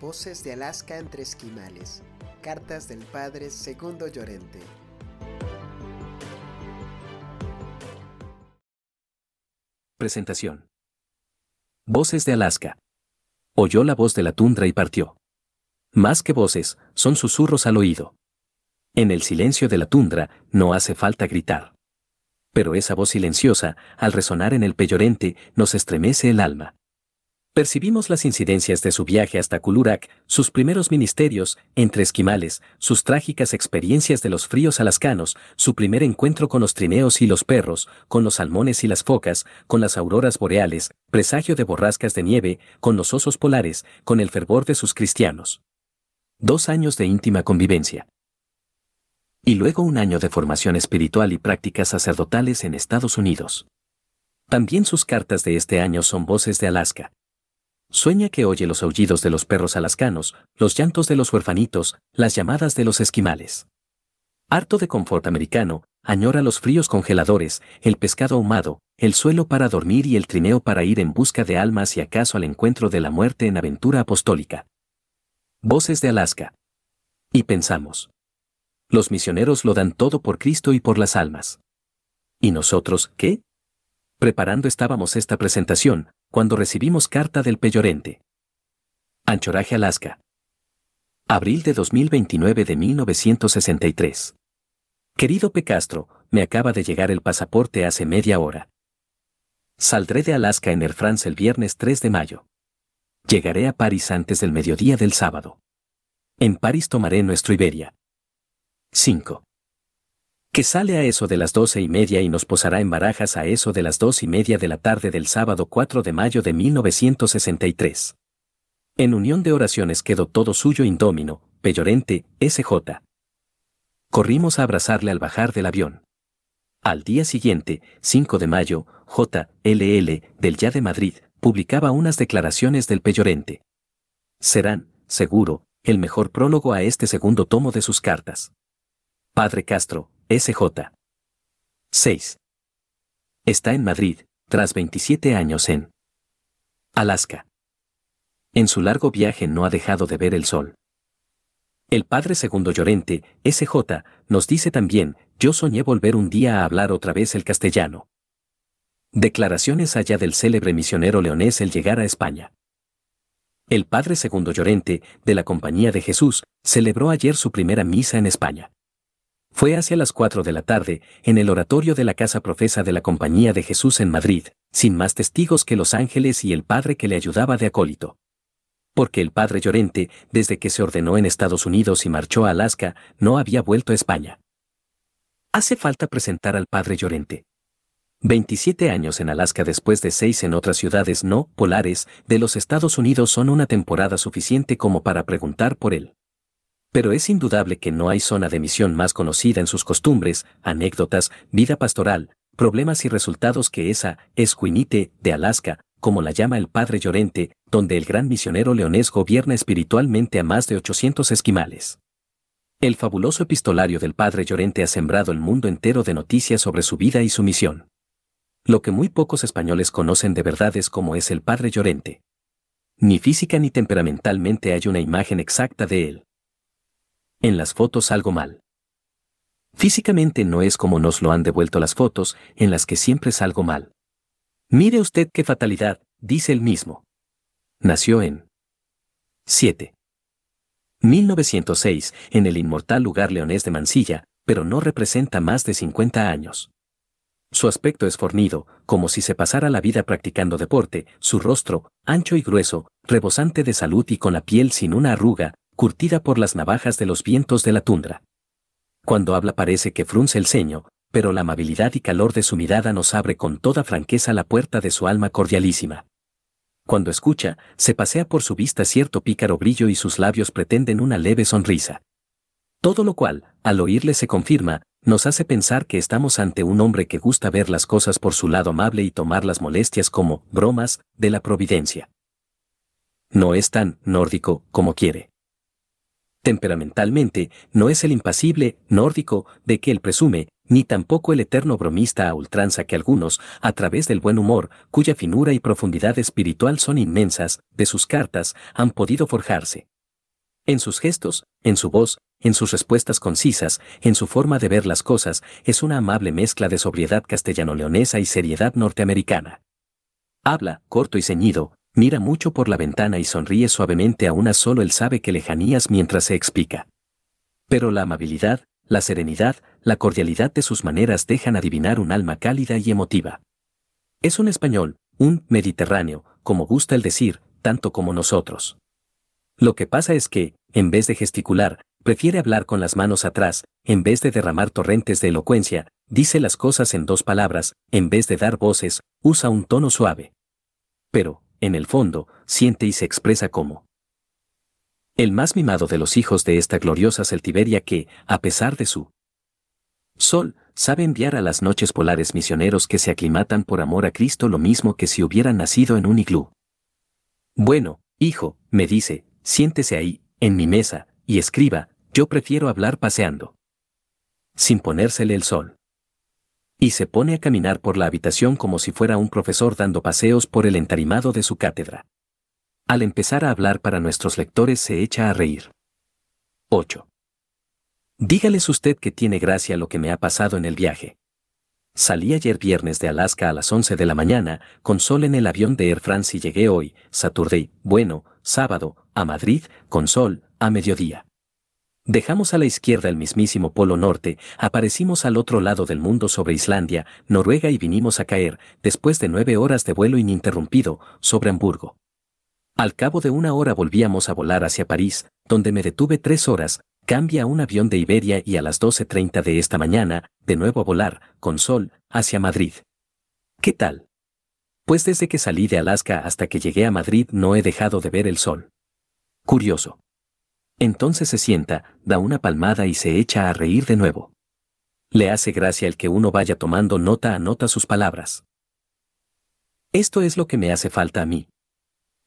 Voces de Alaska entre esquimales. Cartas del padre Segundo Llorente. Presentación. Voces de Alaska. Oyó la voz de la tundra y partió. Más que voces, son susurros al oído. En el silencio de la tundra no hace falta gritar. Pero esa voz silenciosa, al resonar en el peyorente, nos estremece el alma. Percibimos las incidencias de su viaje hasta Kulurak, sus primeros ministerios, entre esquimales, sus trágicas experiencias de los fríos alascanos, su primer encuentro con los trineos y los perros, con los salmones y las focas, con las auroras boreales, presagio de borrascas de nieve, con los osos polares, con el fervor de sus cristianos. Dos años de íntima convivencia. Y luego un año de formación espiritual y prácticas sacerdotales en Estados Unidos. También sus cartas de este año son voces de Alaska. Sueña que oye los aullidos de los perros alascanos, los llantos de los huerfanitos, las llamadas de los esquimales. Harto de confort americano, añora los fríos congeladores, el pescado ahumado, el suelo para dormir y el trineo para ir en busca de almas y acaso al encuentro de la muerte en aventura apostólica. Voces de Alaska. Y pensamos. Los misioneros lo dan todo por Cristo y por las almas. ¿Y nosotros qué? Preparando estábamos esta presentación, cuando recibimos carta del peyorente. Anchoraje Alaska. Abril de 2029 de 1963. Querido P. Castro, me acaba de llegar el pasaporte hace media hora. Saldré de Alaska en Air France el viernes 3 de mayo. Llegaré a París antes del mediodía del sábado. En París tomaré nuestro Iberia. 5 que sale a eso de las doce y media y nos posará en Barajas a eso de las dos y media de la tarde del sábado 4 de mayo de 1963. En unión de oraciones quedó todo suyo indómino, Peyorente, SJ. Corrimos a abrazarle al bajar del avión. Al día siguiente, 5 de mayo, JLL, del Ya de Madrid, publicaba unas declaraciones del Peyorente. Serán, seguro, el mejor prólogo a este segundo tomo de sus cartas. Padre Castro, SJ. 6. Está en Madrid, tras 27 años en Alaska. En su largo viaje no ha dejado de ver el sol. El padre segundo Llorente, SJ, nos dice también, yo soñé volver un día a hablar otra vez el castellano. Declaraciones allá del célebre misionero leonés el llegar a España. El padre segundo Llorente, de la Compañía de Jesús, celebró ayer su primera misa en España. Fue hacia las cuatro de la tarde, en el oratorio de la Casa Profesa de la Compañía de Jesús en Madrid, sin más testigos que los ángeles y el padre que le ayudaba de acólito. Porque el padre Llorente, desde que se ordenó en Estados Unidos y marchó a Alaska, no había vuelto a España. Hace falta presentar al padre Llorente. 27 años en Alaska después de seis en otras ciudades no polares de los Estados Unidos son una temporada suficiente como para preguntar por él. Pero es indudable que no hay zona de misión más conocida en sus costumbres, anécdotas, vida pastoral, problemas y resultados que esa Esquinite de Alaska, como la llama el padre Llorente, donde el gran misionero leonés gobierna espiritualmente a más de 800 esquimales. El fabuloso epistolario del padre Llorente ha sembrado el mundo entero de noticias sobre su vida y su misión. Lo que muy pocos españoles conocen de verdad es cómo es el padre Llorente. Ni física ni temperamentalmente hay una imagen exacta de él. En las fotos algo mal. Físicamente no es como nos lo han devuelto las fotos, en las que siempre salgo mal. Mire usted qué fatalidad, dice él mismo. Nació en 7. 1906, en el inmortal lugar leonés de Mansilla, pero no representa más de 50 años. Su aspecto es fornido, como si se pasara la vida practicando deporte, su rostro, ancho y grueso, rebosante de salud y con la piel sin una arruga, curtida por las navajas de los vientos de la tundra. Cuando habla parece que frunce el ceño, pero la amabilidad y calor de su mirada nos abre con toda franqueza la puerta de su alma cordialísima. Cuando escucha, se pasea por su vista cierto pícaro brillo y sus labios pretenden una leve sonrisa. Todo lo cual, al oírle se confirma, nos hace pensar que estamos ante un hombre que gusta ver las cosas por su lado amable y tomar las molestias como bromas de la providencia. No es tan nórdico como quiere temperamentalmente, no es el impasible, nórdico, de que él presume, ni tampoco el eterno bromista a ultranza que algunos, a través del buen humor, cuya finura y profundidad espiritual son inmensas, de sus cartas, han podido forjarse. En sus gestos, en su voz, en sus respuestas concisas, en su forma de ver las cosas, es una amable mezcla de sobriedad castellano-leonesa y seriedad norteamericana. Habla, corto y ceñido, mira mucho por la ventana y sonríe suavemente a una solo él sabe que lejanías mientras se explica. Pero la amabilidad, la serenidad, la cordialidad de sus maneras dejan adivinar un alma cálida y emotiva. Es un español, un mediterráneo, como gusta el decir, tanto como nosotros. Lo que pasa es que, en vez de gesticular, prefiere hablar con las manos atrás, en vez de derramar torrentes de elocuencia, dice las cosas en dos palabras, en vez de dar voces, usa un tono suave. Pero, en el fondo, siente y se expresa como el más mimado de los hijos de esta gloriosa Celtiberia que, a pesar de su sol, sabe enviar a las noches polares misioneros que se aclimatan por amor a Cristo lo mismo que si hubieran nacido en un iglú. Bueno, hijo, me dice, siéntese ahí, en mi mesa, y escriba, yo prefiero hablar paseando. Sin ponérsele el sol. Y se pone a caminar por la habitación como si fuera un profesor dando paseos por el entarimado de su cátedra. Al empezar a hablar para nuestros lectores se echa a reír. 8. Dígales usted que tiene gracia lo que me ha pasado en el viaje. Salí ayer viernes de Alaska a las 11 de la mañana, con sol en el avión de Air France y llegué hoy, Saturday, bueno, sábado, a Madrid, con sol, a mediodía. Dejamos a la izquierda el mismísimo Polo Norte, aparecimos al otro lado del mundo sobre Islandia, Noruega y vinimos a caer, después de nueve horas de vuelo ininterrumpido, sobre Hamburgo. Al cabo de una hora volvíamos a volar hacia París, donde me detuve tres horas, cambia a un avión de Iberia y a las 12.30 de esta mañana, de nuevo a volar, con sol, hacia Madrid. ¿Qué tal? Pues desde que salí de Alaska hasta que llegué a Madrid no he dejado de ver el sol. Curioso. Entonces se sienta, da una palmada y se echa a reír de nuevo. Le hace gracia el que uno vaya tomando nota a nota sus palabras. Esto es lo que me hace falta a mí.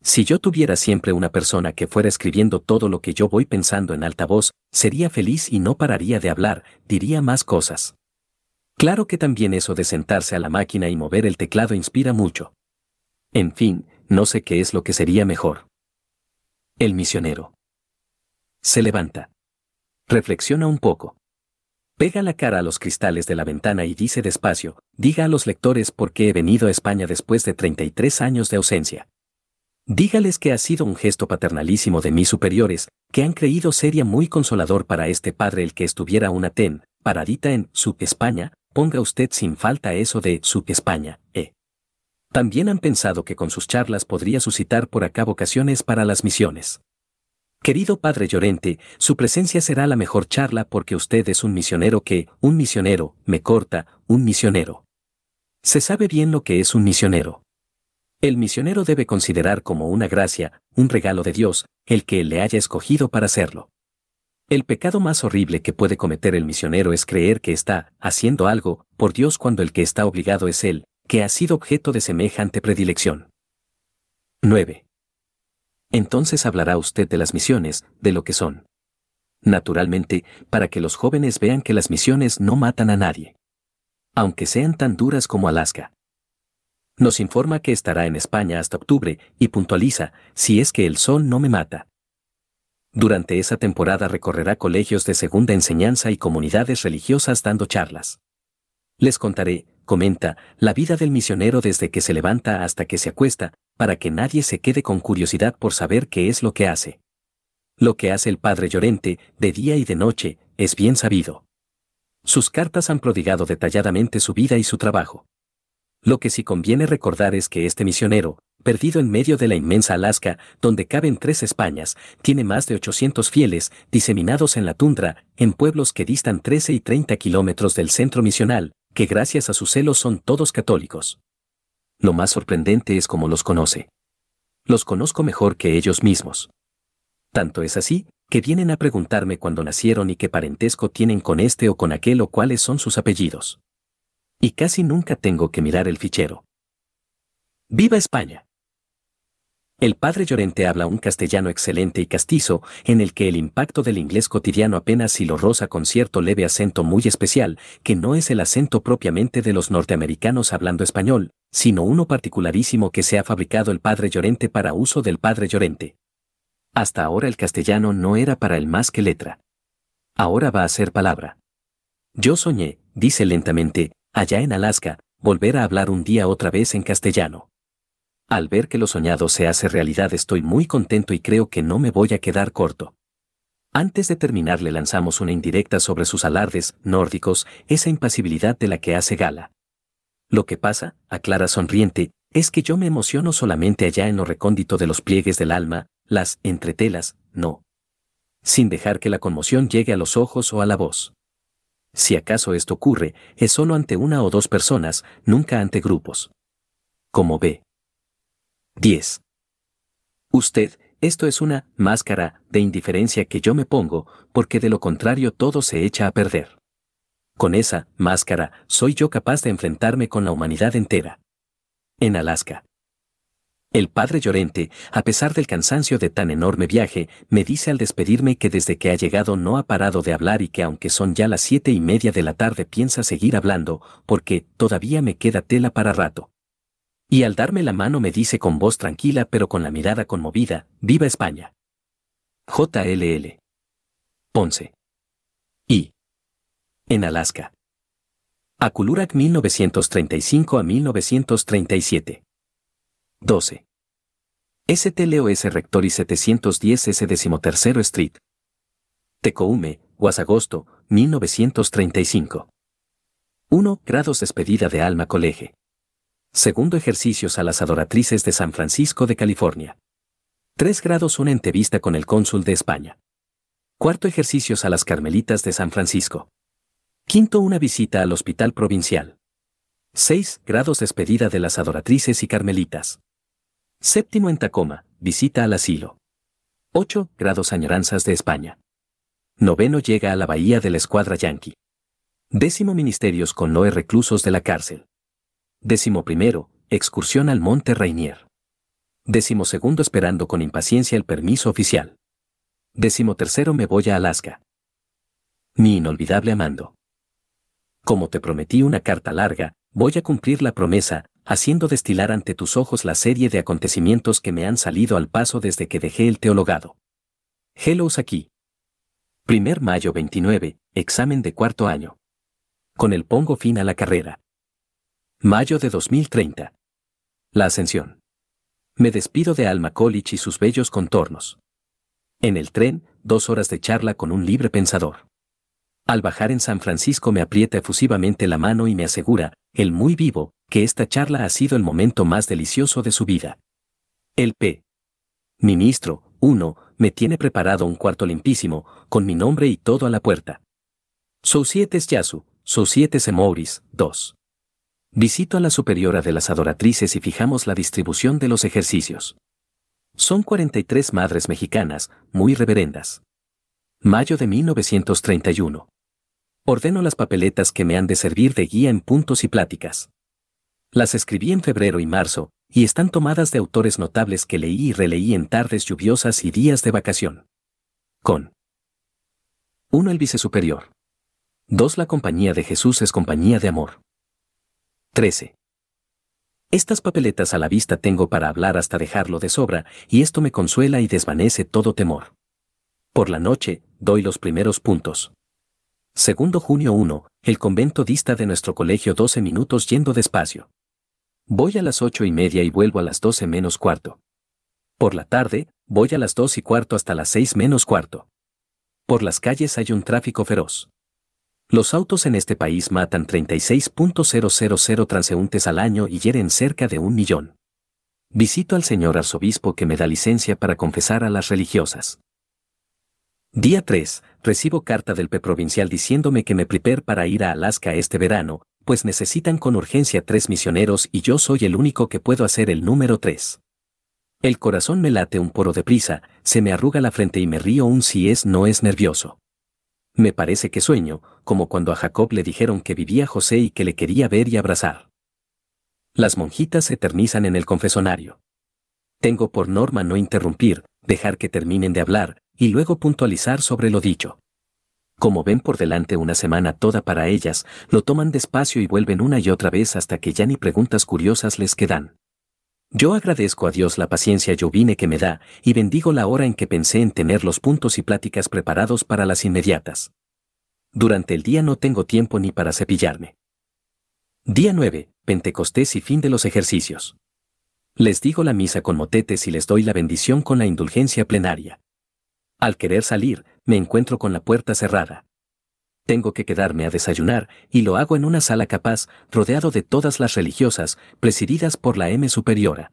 Si yo tuviera siempre una persona que fuera escribiendo todo lo que yo voy pensando en alta voz, sería feliz y no pararía de hablar, diría más cosas. Claro que también eso de sentarse a la máquina y mover el teclado inspira mucho. En fin, no sé qué es lo que sería mejor. El misionero. Se levanta. Reflexiona un poco. Pega la cara a los cristales de la ventana y dice despacio, diga a los lectores por qué he venido a España después de 33 años de ausencia. Dígales que ha sido un gesto paternalísimo de mis superiores, que han creído sería muy consolador para este padre el que estuviera una ten, paradita en su España, ponga usted sin falta eso de su España, eh. También han pensado que con sus charlas podría suscitar por acá vocaciones para las misiones. Querido Padre Llorente, su presencia será la mejor charla porque usted es un misionero que, un misionero, me corta, un misionero. Se sabe bien lo que es un misionero. El misionero debe considerar como una gracia, un regalo de Dios, el que le haya escogido para hacerlo. El pecado más horrible que puede cometer el misionero es creer que está haciendo algo por Dios cuando el que está obligado es Él, que ha sido objeto de semejante predilección. 9. Entonces hablará usted de las misiones, de lo que son. Naturalmente, para que los jóvenes vean que las misiones no matan a nadie. Aunque sean tan duras como Alaska. Nos informa que estará en España hasta octubre y puntualiza, si es que el sol no me mata. Durante esa temporada recorrerá colegios de segunda enseñanza y comunidades religiosas dando charlas. Les contaré, comenta, la vida del misionero desde que se levanta hasta que se acuesta, para que nadie se quede con curiosidad por saber qué es lo que hace. Lo que hace el Padre Llorente, de día y de noche, es bien sabido. Sus cartas han prodigado detalladamente su vida y su trabajo. Lo que sí conviene recordar es que este misionero, perdido en medio de la inmensa Alaska, donde caben tres Españas, tiene más de 800 fieles, diseminados en la tundra, en pueblos que distan 13 y 30 kilómetros del centro misional, que gracias a su celo son todos católicos. Lo más sorprendente es cómo los conoce. Los conozco mejor que ellos mismos. Tanto es así, que vienen a preguntarme cuándo nacieron y qué parentesco tienen con este o con aquel o cuáles son sus apellidos y casi nunca tengo que mirar el fichero. ¡Viva España! El padre Llorente habla un castellano excelente y castizo, en el que el impacto del inglés cotidiano apenas si lo roza con cierto leve acento muy especial, que no es el acento propiamente de los norteamericanos hablando español, sino uno particularísimo que se ha fabricado el padre Llorente para uso del padre Llorente. Hasta ahora el castellano no era para él más que letra. Ahora va a ser palabra. Yo soñé, dice lentamente, allá en Alaska, volver a hablar un día otra vez en castellano. Al ver que lo soñado se hace realidad estoy muy contento y creo que no me voy a quedar corto. Antes de terminar le lanzamos una indirecta sobre sus alardes nórdicos, esa impasibilidad de la que hace gala. Lo que pasa, aclara sonriente, es que yo me emociono solamente allá en lo recóndito de los pliegues del alma, las entretelas, no. Sin dejar que la conmoción llegue a los ojos o a la voz. Si acaso esto ocurre, es solo ante una o dos personas, nunca ante grupos. Como ve. 10. Usted, esto es una máscara de indiferencia que yo me pongo, porque de lo contrario todo se echa a perder. Con esa máscara soy yo capaz de enfrentarme con la humanidad entera. En Alaska. El padre Llorente, a pesar del cansancio de tan enorme viaje, me dice al despedirme que desde que ha llegado no ha parado de hablar y que aunque son ya las siete y media de la tarde piensa seguir hablando, porque todavía me queda tela para rato. Y al darme la mano me dice con voz tranquila pero con la mirada conmovida, ¡Viva España! JLL. Ponce. Y. En Alaska. Akulurak 1935 a 1937. 12. STLOS Rectory 710 S 13 Street. Tecoume, Guasagosto, 1935. 1. Grados despedida de Alma Colegio. Segundo ejercicios a las adoratrices de San Francisco de California. 3 grados una entrevista con el cónsul de España. Cuarto ejercicios a las Carmelitas de San Francisco. Quinto una visita al Hospital Provincial. 6 grados despedida de las adoratrices y carmelitas. Séptimo en Tacoma, visita al asilo. 8 grados añoranzas de España. Noveno llega a la bahía de la escuadra Yankee. Décimo ministerios con Noé reclusos de la cárcel. Décimo primero, excursión al Monte Rainier. Décimo segundo esperando con impaciencia el permiso oficial. Décimo tercero me voy a Alaska. Mi inolvidable Amando. Como te prometí una carta larga, voy a cumplir la promesa, haciendo destilar ante tus ojos la serie de acontecimientos que me han salido al paso desde que dejé el teologado. Hellos aquí. Primer mayo 29, examen de cuarto año. Con el pongo fin a la carrera. Mayo de 2030. La ascensión. Me despido de Alma College y sus bellos contornos. En el tren, dos horas de charla con un libre pensador. Al bajar en San Francisco me aprieta efusivamente la mano y me asegura, el muy vivo, que esta charla ha sido el momento más delicioso de su vida. El P. Ministro, uno, me tiene preparado un cuarto limpísimo, con mi nombre y todo a la puerta. Societes Yasu, Societes Emouris, 2. Visito a la superiora de las adoratrices y fijamos la distribución de los ejercicios. Son 43 madres mexicanas, muy reverendas. Mayo de 1931. Ordeno las papeletas que me han de servir de guía en puntos y pláticas. Las escribí en febrero y marzo, y están tomadas de autores notables que leí y releí en tardes lluviosas y días de vacación. Con 1. El vicesuperior. 2. La compañía de Jesús es compañía de amor. 13. Estas papeletas a la vista tengo para hablar hasta dejarlo de sobra, y esto me consuela y desvanece todo temor. Por la noche, doy los primeros puntos. Segundo junio 1, el convento dista de nuestro colegio 12 minutos yendo despacio. Voy a las ocho y media y vuelvo a las 12 menos cuarto. Por la tarde, voy a las dos y cuarto hasta las seis menos cuarto. Por las calles hay un tráfico feroz. Los autos en este país matan 36.000 transeúntes al año y hieren cerca de un millón. Visito al señor arzobispo que me da licencia para confesar a las religiosas. Día 3. Recibo carta del P provincial diciéndome que me prepare para ir a Alaska este verano, pues necesitan con urgencia tres misioneros y yo soy el único que puedo hacer el número 3. El corazón me late un poro de prisa, se me arruga la frente y me río un si es no es nervioso. Me parece que sueño, como cuando a Jacob le dijeron que vivía José y que le quería ver y abrazar. Las monjitas se eternizan en el confesonario. Tengo por norma no interrumpir, dejar que terminen de hablar, y luego puntualizar sobre lo dicho. Como ven por delante una semana toda para ellas, lo toman despacio y vuelven una y otra vez hasta que ya ni preguntas curiosas les quedan. Yo agradezco a Dios la paciencia llovine que me da y bendigo la hora en que pensé en tener los puntos y pláticas preparados para las inmediatas. Durante el día no tengo tiempo ni para cepillarme. Día 9, Pentecostés y fin de los ejercicios. Les digo la misa con motetes y les doy la bendición con la indulgencia plenaria. Al querer salir, me encuentro con la puerta cerrada. Tengo que quedarme a desayunar, y lo hago en una sala capaz, rodeado de todas las religiosas, presididas por la M superiora.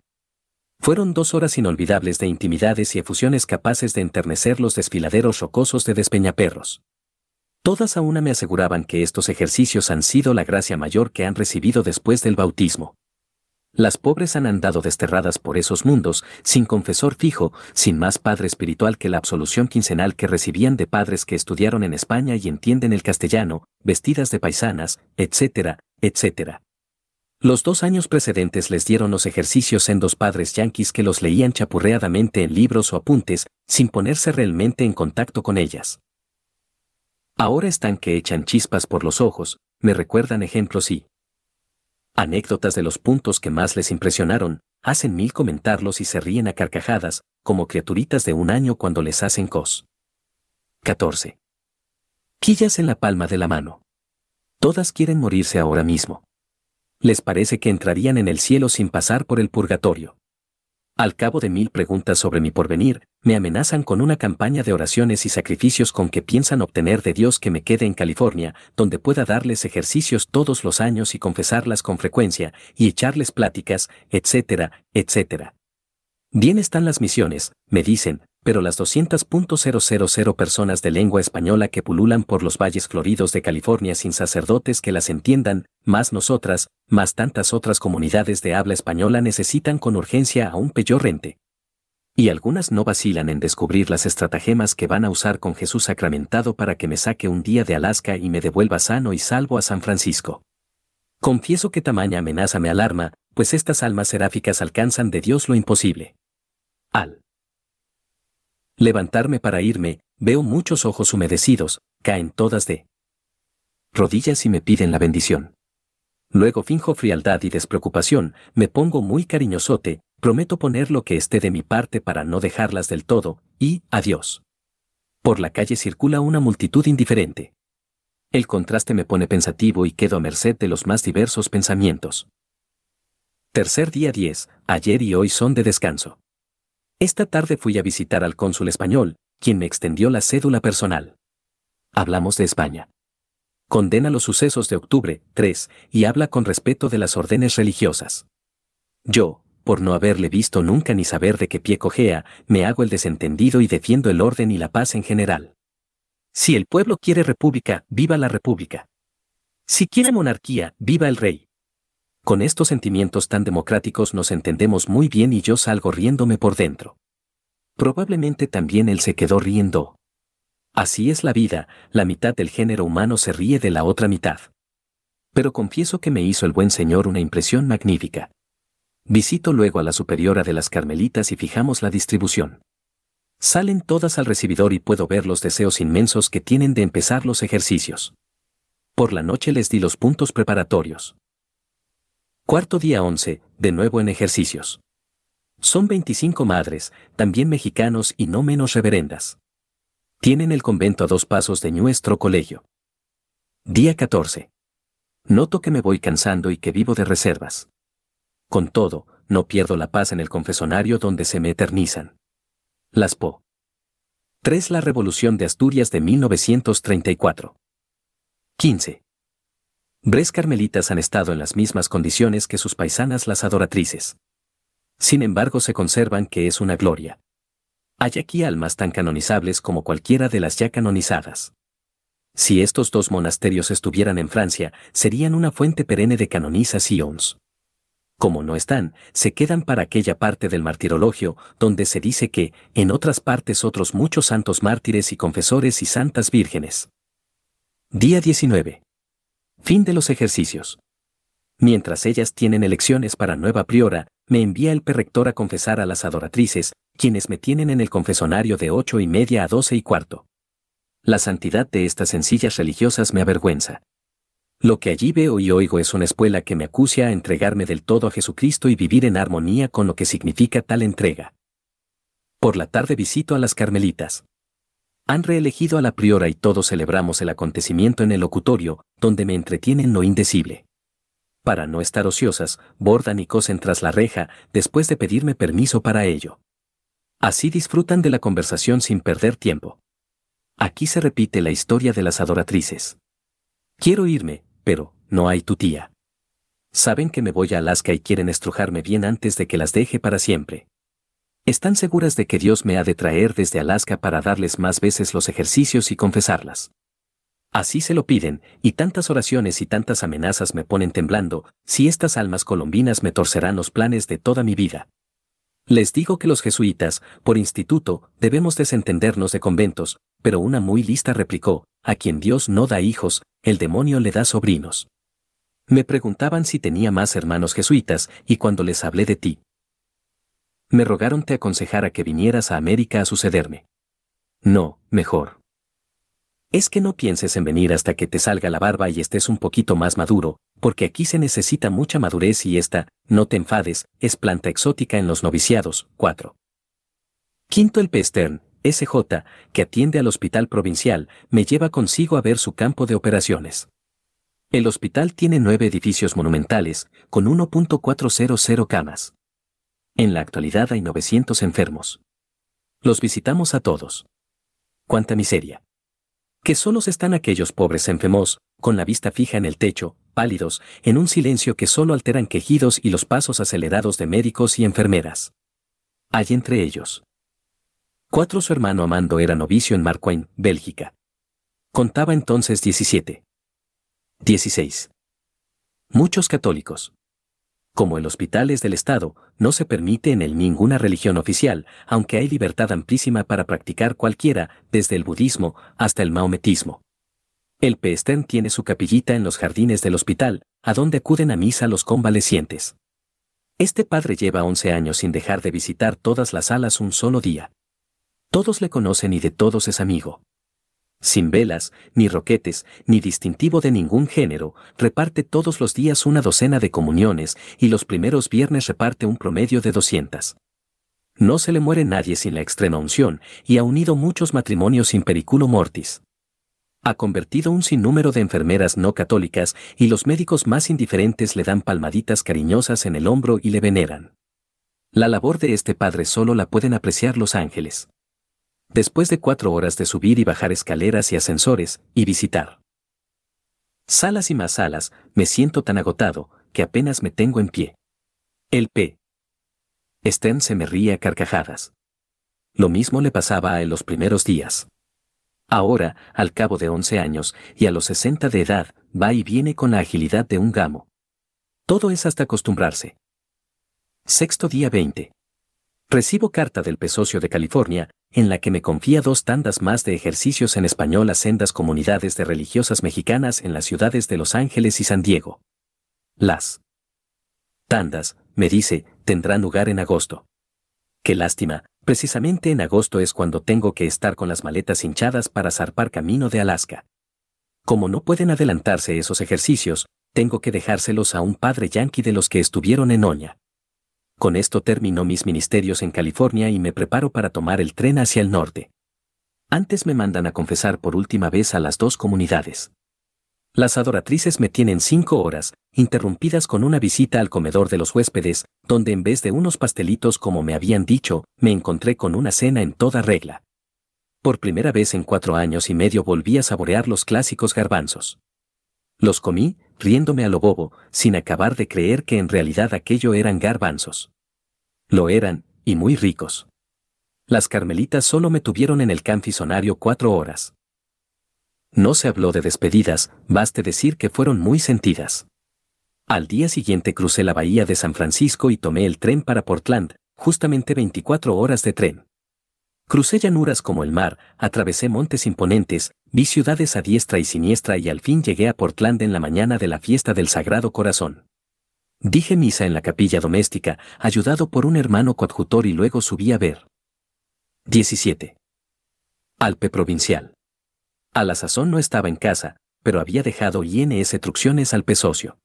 Fueron dos horas inolvidables de intimidades y efusiones capaces de enternecer los desfiladeros rocosos de Despeñaperros. Todas a una me aseguraban que estos ejercicios han sido la gracia mayor que han recibido después del bautismo. Las pobres han andado desterradas por esos mundos, sin confesor fijo, sin más padre espiritual que la absolución quincenal que recibían de padres que estudiaron en España y entienden el castellano, vestidas de paisanas, etcétera, etcétera. Los dos años precedentes les dieron los ejercicios en dos padres yanquis que los leían chapurreadamente en libros o apuntes, sin ponerse realmente en contacto con ellas. Ahora están que echan chispas por los ojos, me recuerdan ejemplos y, anécdotas de los puntos que más les impresionaron, hacen mil comentarlos y se ríen a carcajadas, como criaturitas de un año cuando les hacen cos. 14. Quillas en la palma de la mano. Todas quieren morirse ahora mismo. Les parece que entrarían en el cielo sin pasar por el purgatorio. Al cabo de mil preguntas sobre mi porvenir, me amenazan con una campaña de oraciones y sacrificios con que piensan obtener de Dios que me quede en California, donde pueda darles ejercicios todos los años y confesarlas con frecuencia, y echarles pláticas, etcétera, etcétera. Bien están las misiones, me dicen, pero las 200.000 personas de lengua española que pululan por los valles floridos de California sin sacerdotes que las entiendan, más nosotras, más tantas otras comunidades de habla española necesitan con urgencia a un peyorrente. Y algunas no vacilan en descubrir las estratagemas que van a usar con Jesús sacramentado para que me saque un día de Alaska y me devuelva sano y salvo a San Francisco. Confieso que tamaña amenaza me alarma, pues estas almas seráficas alcanzan de Dios lo imposible. Al levantarme para irme, veo muchos ojos humedecidos, caen todas de rodillas y me piden la bendición. Luego finjo frialdad y despreocupación, me pongo muy cariñosote, prometo poner lo que esté de mi parte para no dejarlas del todo, y, adiós. Por la calle circula una multitud indiferente. El contraste me pone pensativo y quedo a merced de los más diversos pensamientos. Tercer día 10, ayer y hoy son de descanso. Esta tarde fui a visitar al cónsul español, quien me extendió la cédula personal. Hablamos de España. Condena los sucesos de octubre 3 y habla con respeto de las órdenes religiosas. Yo, por no haberle visto nunca ni saber de qué pie cojea, me hago el desentendido y defiendo el orden y la paz en general. Si el pueblo quiere república, viva la república. Si quiere monarquía, viva el rey. Con estos sentimientos tan democráticos nos entendemos muy bien y yo salgo riéndome por dentro. Probablemente también él se quedó riendo. Así es la vida, la mitad del género humano se ríe de la otra mitad. Pero confieso que me hizo el buen Señor una impresión magnífica. Visito luego a la superiora de las Carmelitas y fijamos la distribución. Salen todas al recibidor y puedo ver los deseos inmensos que tienen de empezar los ejercicios. Por la noche les di los puntos preparatorios. Cuarto día 11, de nuevo en ejercicios. Son 25 madres, también mexicanos y no menos reverendas. Tienen el convento a dos pasos de nuestro colegio. Día 14. Noto que me voy cansando y que vivo de reservas. Con todo, no pierdo la paz en el confesonario donde se me eternizan. Las Po. 3. La Revolución de Asturias de 1934. 15. Bres carmelitas han estado en las mismas condiciones que sus paisanas las adoratrices. Sin embargo, se conservan que es una gloria. Hay aquí almas tan canonizables como cualquiera de las ya canonizadas. Si estos dos monasterios estuvieran en Francia, serían una fuente perenne de canonizaciones. Como no están, se quedan para aquella parte del martirologio, donde se dice que, en otras partes otros muchos santos mártires y confesores y santas vírgenes. Día 19. Fin de los ejercicios. Mientras ellas tienen elecciones para nueva priora, me envía el perrector a confesar a las adoratrices, quienes me tienen en el confesonario de ocho y media a doce y cuarto. La santidad de estas sencillas religiosas me avergüenza. Lo que allí veo y oigo es una escuela que me acucia a entregarme del todo a Jesucristo y vivir en armonía con lo que significa tal entrega. Por la tarde visito a las Carmelitas. Han reelegido a la priora y todos celebramos el acontecimiento en el locutorio, donde me entretienen lo indecible. Para no estar ociosas, bordan y cosen tras la reja, después de pedirme permiso para ello. Así disfrutan de la conversación sin perder tiempo. Aquí se repite la historia de las adoratrices. Quiero irme, pero, no hay tu tía. Saben que me voy a Alaska y quieren estrujarme bien antes de que las deje para siempre. Están seguras de que Dios me ha de traer desde Alaska para darles más veces los ejercicios y confesarlas. Así se lo piden, y tantas oraciones y tantas amenazas me ponen temblando, si estas almas colombinas me torcerán los planes de toda mi vida. Les digo que los jesuitas, por instituto, debemos desentendernos de conventos, pero una muy lista replicó, a quien Dios no da hijos, el demonio le da sobrinos. Me preguntaban si tenía más hermanos jesuitas, y cuando les hablé de ti, me rogaron te aconsejara que vinieras a América a sucederme. No, mejor. Es que no pienses en venir hasta que te salga la barba y estés un poquito más maduro, porque aquí se necesita mucha madurez y esta, no te enfades, es planta exótica en los noviciados. 4. Quinto el Pestern, SJ, que atiende al hospital provincial, me lleva consigo a ver su campo de operaciones. El hospital tiene nueve edificios monumentales, con 1.400 camas. En la actualidad hay 900 enfermos. Los visitamos a todos. Cuánta miseria. Que solos están aquellos pobres enfermos, con la vista fija en el techo, pálidos, en un silencio que solo alteran quejidos y los pasos acelerados de médicos y enfermeras. Hay entre ellos Cuatro su hermano Amando era novicio en Marquain, Bélgica. Contaba entonces 17. 16. Muchos católicos. Como el hospital es del Estado, no se permite en él ninguna religión oficial, aunque hay libertad amplísima para practicar cualquiera, desde el budismo hasta el maometismo. El Pestern tiene su capillita en los jardines del hospital, a donde acuden a misa los convalecientes. Este padre lleva 11 años sin dejar de visitar todas las salas un solo día. Todos le conocen y de todos es amigo. Sin velas, ni roquetes, ni distintivo de ningún género, reparte todos los días una docena de comuniones y los primeros viernes reparte un promedio de 200. No se le muere nadie sin la extrema unción y ha unido muchos matrimonios sin periculo mortis. Ha convertido un sinnúmero de enfermeras no católicas y los médicos más indiferentes le dan palmaditas cariñosas en el hombro y le veneran. La labor de este padre solo la pueden apreciar los ángeles después de cuatro horas de subir y bajar escaleras y ascensores, y visitar salas y más salas, me siento tan agotado, que apenas me tengo en pie. El P. Sten se me ríe a carcajadas. Lo mismo le pasaba a los primeros días. Ahora, al cabo de once años, y a los sesenta de edad, va y viene con la agilidad de un gamo. Todo es hasta acostumbrarse. Sexto día 20. Recibo carta del pesocio de California, en la que me confía dos tandas más de ejercicios en español a sendas comunidades de religiosas mexicanas en las ciudades de Los Ángeles y San Diego. Las tandas, me dice, tendrán lugar en agosto. Qué lástima, precisamente en agosto es cuando tengo que estar con las maletas hinchadas para zarpar camino de Alaska. Como no pueden adelantarse esos ejercicios, tengo que dejárselos a un padre yanqui de los que estuvieron en Oña. Con esto termino mis ministerios en California y me preparo para tomar el tren hacia el norte. Antes me mandan a confesar por última vez a las dos comunidades. Las adoratrices me tienen cinco horas, interrumpidas con una visita al comedor de los huéspedes, donde en vez de unos pastelitos como me habían dicho, me encontré con una cena en toda regla. Por primera vez en cuatro años y medio volví a saborear los clásicos garbanzos. Los comí, riéndome a lo bobo, sin acabar de creer que en realidad aquello eran garbanzos. Lo eran, y muy ricos. Las carmelitas solo me tuvieron en el canfisonario cuatro horas. No se habló de despedidas, baste decir que fueron muy sentidas. Al día siguiente crucé la bahía de San Francisco y tomé el tren para Portland, justamente 24 horas de tren. Crucé llanuras como el mar, atravesé montes imponentes, vi ciudades a diestra y siniestra y al fin llegué a Portland en la mañana de la fiesta del Sagrado Corazón. Dije misa en la capilla doméstica, ayudado por un hermano coadjutor y luego subí a ver. 17. Alpe Provincial. A la sazón no estaba en casa, pero había dejado INS instrucciones al pesocio.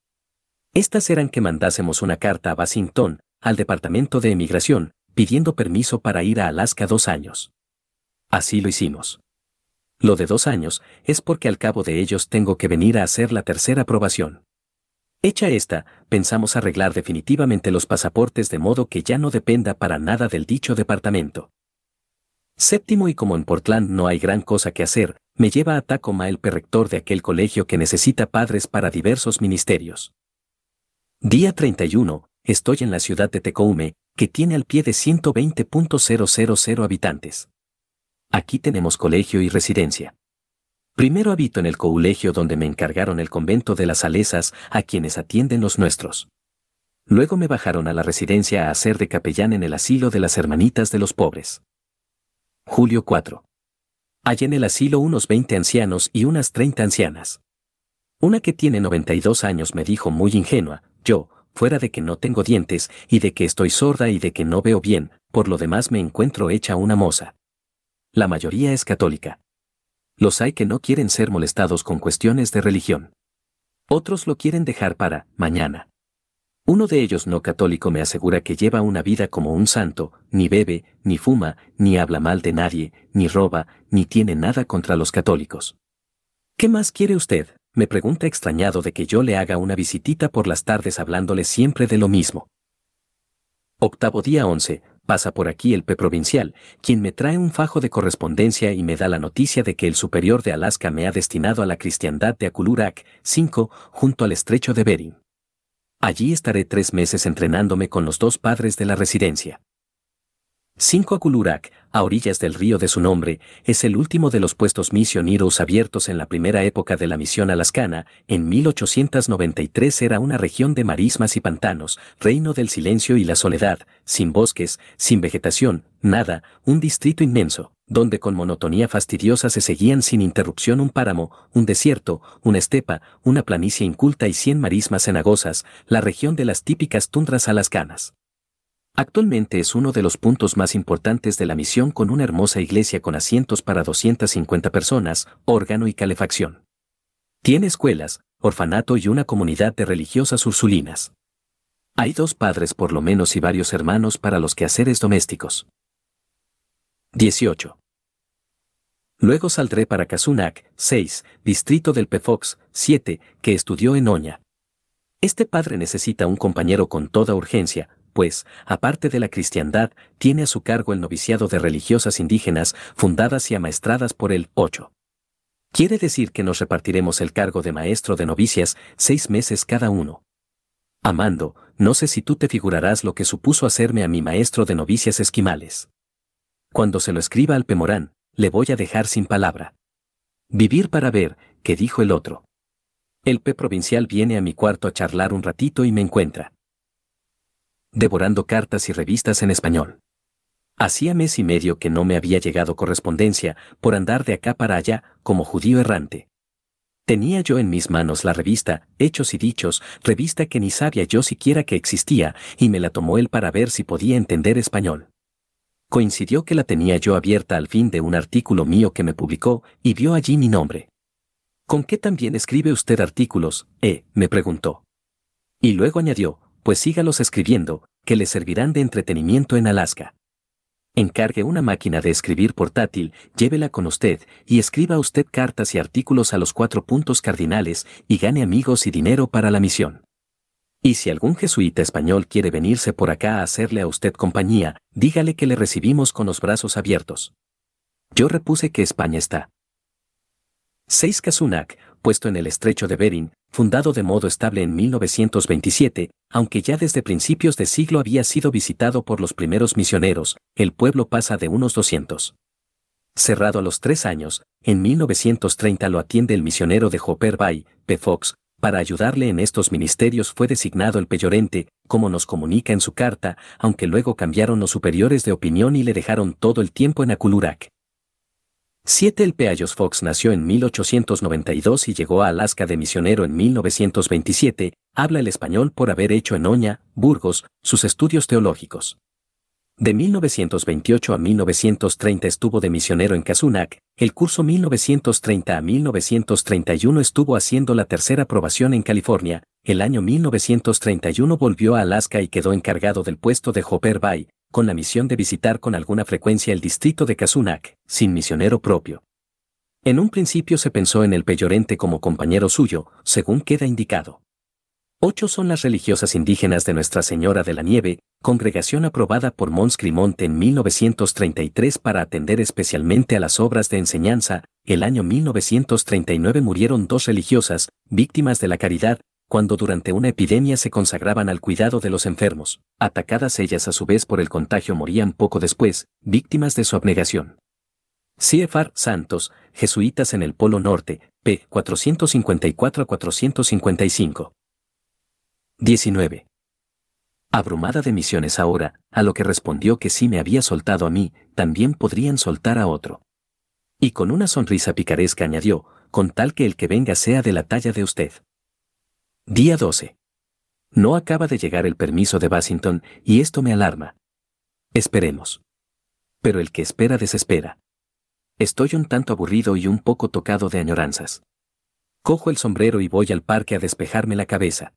Estas eran que mandásemos una carta a Washington, al Departamento de Emigración, pidiendo permiso para ir a Alaska dos años. Así lo hicimos. Lo de dos años es porque al cabo de ellos tengo que venir a hacer la tercera aprobación. Hecha esta, pensamos arreglar definitivamente los pasaportes de modo que ya no dependa para nada del dicho departamento. Séptimo y como en Portland no hay gran cosa que hacer, me lleva a Tacoma el perrector de aquel colegio que necesita padres para diversos ministerios. Día 31, estoy en la ciudad de Tecoume, que tiene al pie de 120.000 habitantes. Aquí tenemos colegio y residencia. Primero habito en el colegio donde me encargaron el convento de las Salesas a quienes atienden los nuestros. Luego me bajaron a la residencia a hacer de capellán en el asilo de las hermanitas de los pobres. Julio 4. Hay en el asilo unos 20 ancianos y unas 30 ancianas. Una que tiene 92 años me dijo muy ingenua, yo, fuera de que no tengo dientes y de que estoy sorda y de que no veo bien, por lo demás me encuentro hecha una moza. La mayoría es católica. Los hay que no quieren ser molestados con cuestiones de religión. Otros lo quieren dejar para mañana. Uno de ellos no católico me asegura que lleva una vida como un santo, ni bebe, ni fuma, ni habla mal de nadie, ni roba, ni tiene nada contra los católicos. ¿Qué más quiere usted? Me pregunta extrañado de que yo le haga una visitita por las tardes hablándole siempre de lo mismo. Octavo día 11, pasa por aquí el P provincial, quien me trae un fajo de correspondencia y me da la noticia de que el superior de Alaska me ha destinado a la cristiandad de Akulurak, 5, junto al estrecho de Bering. Allí estaré tres meses entrenándome con los dos padres de la residencia. 5 Akulurak, a orillas del río de su nombre, es el último de los puestos misioneros abiertos en la primera época de la misión alascana. En 1893 era una región de marismas y pantanos, reino del silencio y la soledad, sin bosques, sin vegetación, nada, un distrito inmenso, donde con monotonía fastidiosa se seguían sin interrupción un páramo, un desierto, una estepa, una planicie inculta y cien marismas cenagosas, la región de las típicas tundras alascanas. Actualmente es uno de los puntos más importantes de la misión con una hermosa iglesia con asientos para 250 personas, órgano y calefacción. Tiene escuelas, orfanato y una comunidad de religiosas ursulinas. Hay dos padres por lo menos y varios hermanos para los quehaceres domésticos. 18. Luego saldré para Kasunak, 6, distrito del Pefox, 7, que estudió en Oña. Este padre necesita un compañero con toda urgencia, pues, aparte de la cristiandad, tiene a su cargo el noviciado de religiosas indígenas fundadas y amaestradas por el 8. Quiere decir que nos repartiremos el cargo de maestro de novicias seis meses cada uno. Amando, no sé si tú te figurarás lo que supuso hacerme a mi maestro de novicias esquimales. Cuando se lo escriba al Pemorán, le voy a dejar sin palabra. Vivir para ver, que dijo el otro. El P provincial viene a mi cuarto a charlar un ratito y me encuentra devorando cartas y revistas en español. Hacía mes y medio que no me había llegado correspondencia por andar de acá para allá como judío errante. Tenía yo en mis manos la revista Hechos y Dichos, revista que ni sabía yo siquiera que existía, y me la tomó él para ver si podía entender español. Coincidió que la tenía yo abierta al fin de un artículo mío que me publicó, y vio allí mi nombre. ¿Con qué también escribe usted artículos? Eh, me preguntó. Y luego añadió, pues sígalos escribiendo, que le servirán de entretenimiento en Alaska. Encargue una máquina de escribir portátil, llévela con usted y escriba usted cartas y artículos a los cuatro puntos cardinales y gane amigos y dinero para la misión. Y si algún jesuita español quiere venirse por acá a hacerle a usted compañía, dígale que le recibimos con los brazos abiertos. Yo repuse que España está. 6 Kasunak, puesto en el estrecho de Bering, fundado de modo estable en 1927, aunque ya desde principios de siglo había sido visitado por los primeros misioneros, el pueblo pasa de unos 200. Cerrado a los tres años, en 1930 lo atiende el misionero de Hopper Bay, P. Fox, para ayudarle en estos ministerios fue designado el peyorente, como nos comunica en su carta, aunque luego cambiaron los superiores de opinión y le dejaron todo el tiempo en Akulurak. 7. El Peayos Fox nació en 1892 y llegó a Alaska de misionero en 1927, habla el español por haber hecho en Oña, Burgos, sus estudios teológicos. De 1928 a 1930 estuvo de misionero en Kazunak, el curso 1930 a 1931 estuvo haciendo la tercera aprobación en California, el año 1931 volvió a Alaska y quedó encargado del puesto de Hopper Bay, con la misión de visitar con alguna frecuencia el distrito de Kazunak, sin misionero propio. En un principio se pensó en el peyorente como compañero suyo, según queda indicado. Ocho son las religiosas indígenas de Nuestra Señora de la Nieve, congregación aprobada por Mons Crimont en 1933 para atender especialmente a las obras de enseñanza. El año 1939 murieron dos religiosas, víctimas de la caridad, cuando durante una epidemia se consagraban al cuidado de los enfermos. Atacadas ellas a su vez por el contagio morían poco después, víctimas de su abnegación. CFR Santos, Jesuitas en el Polo Norte, p. 454 455. 19. Abrumada de misiones ahora, a lo que respondió que si me había soltado a mí, también podrían soltar a otro. Y con una sonrisa picaresca añadió, con tal que el que venga sea de la talla de usted. Día 12. No acaba de llegar el permiso de Washington y esto me alarma. Esperemos. Pero el que espera desespera. Estoy un tanto aburrido y un poco tocado de añoranzas. Cojo el sombrero y voy al parque a despejarme la cabeza.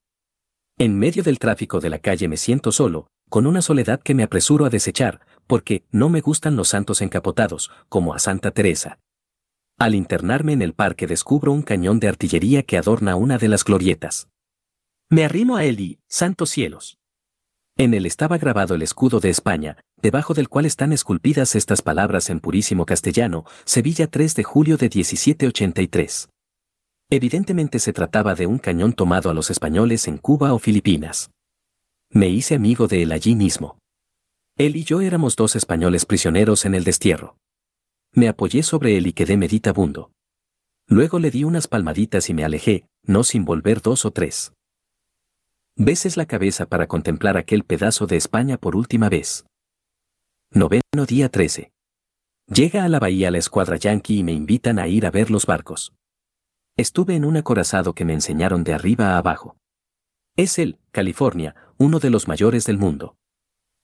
En medio del tráfico de la calle me siento solo, con una soledad que me apresuro a desechar, porque no me gustan los santos encapotados, como a Santa Teresa. Al internarme en el parque descubro un cañón de artillería que adorna una de las glorietas. Me arrimo a él y, santos cielos. En él estaba grabado el escudo de España, debajo del cual están esculpidas estas palabras en purísimo castellano, Sevilla 3 de julio de 1783. Evidentemente se trataba de un cañón tomado a los españoles en Cuba o Filipinas. Me hice amigo de él allí mismo. Él y yo éramos dos españoles prisioneros en el destierro. Me apoyé sobre él y quedé meditabundo. Luego le di unas palmaditas y me alejé, no sin volver dos o tres veces la cabeza para contemplar aquel pedazo de España por última vez. Noveno día 13. Llega a la bahía la escuadra yanqui y me invitan a ir a ver los barcos. Estuve en un acorazado que me enseñaron de arriba a abajo. Es el, California, uno de los mayores del mundo.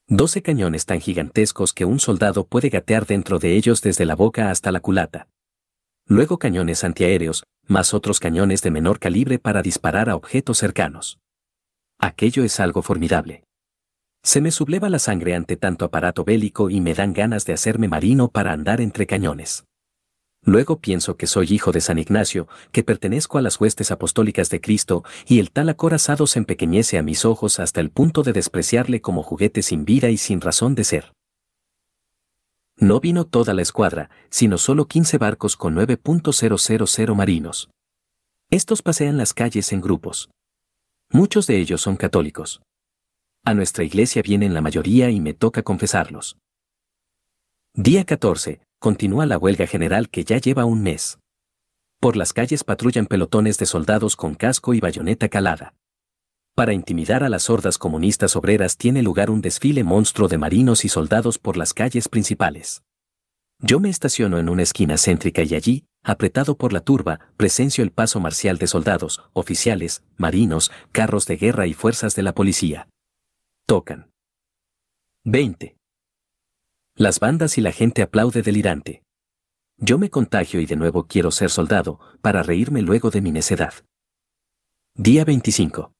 Doce cañones tan gigantescos que un soldado puede gatear dentro de ellos desde la boca hasta la culata. Luego cañones antiaéreos, más otros cañones de menor calibre para disparar a objetos cercanos. Aquello es algo formidable. Se me subleva la sangre ante tanto aparato bélico y me dan ganas de hacerme marino para andar entre cañones. Luego pienso que soy hijo de San Ignacio, que pertenezco a las huestes apostólicas de Cristo, y el tal acorazado se empequeñece a mis ojos hasta el punto de despreciarle como juguete sin vida y sin razón de ser. No vino toda la escuadra, sino solo 15 barcos con 9.000 marinos. Estos pasean las calles en grupos. Muchos de ellos son católicos. A nuestra iglesia vienen la mayoría y me toca confesarlos. Día 14 continúa la huelga general que ya lleva un mes. Por las calles patrullan pelotones de soldados con casco y bayoneta calada. Para intimidar a las hordas comunistas obreras tiene lugar un desfile monstruo de marinos y soldados por las calles principales. Yo me estaciono en una esquina céntrica y allí, apretado por la turba, presencio el paso marcial de soldados, oficiales, marinos, carros de guerra y fuerzas de la policía. Tocan. 20. Las bandas y la gente aplaude delirante. Yo me contagio y de nuevo quiero ser soldado, para reírme luego de mi necedad. Día 25.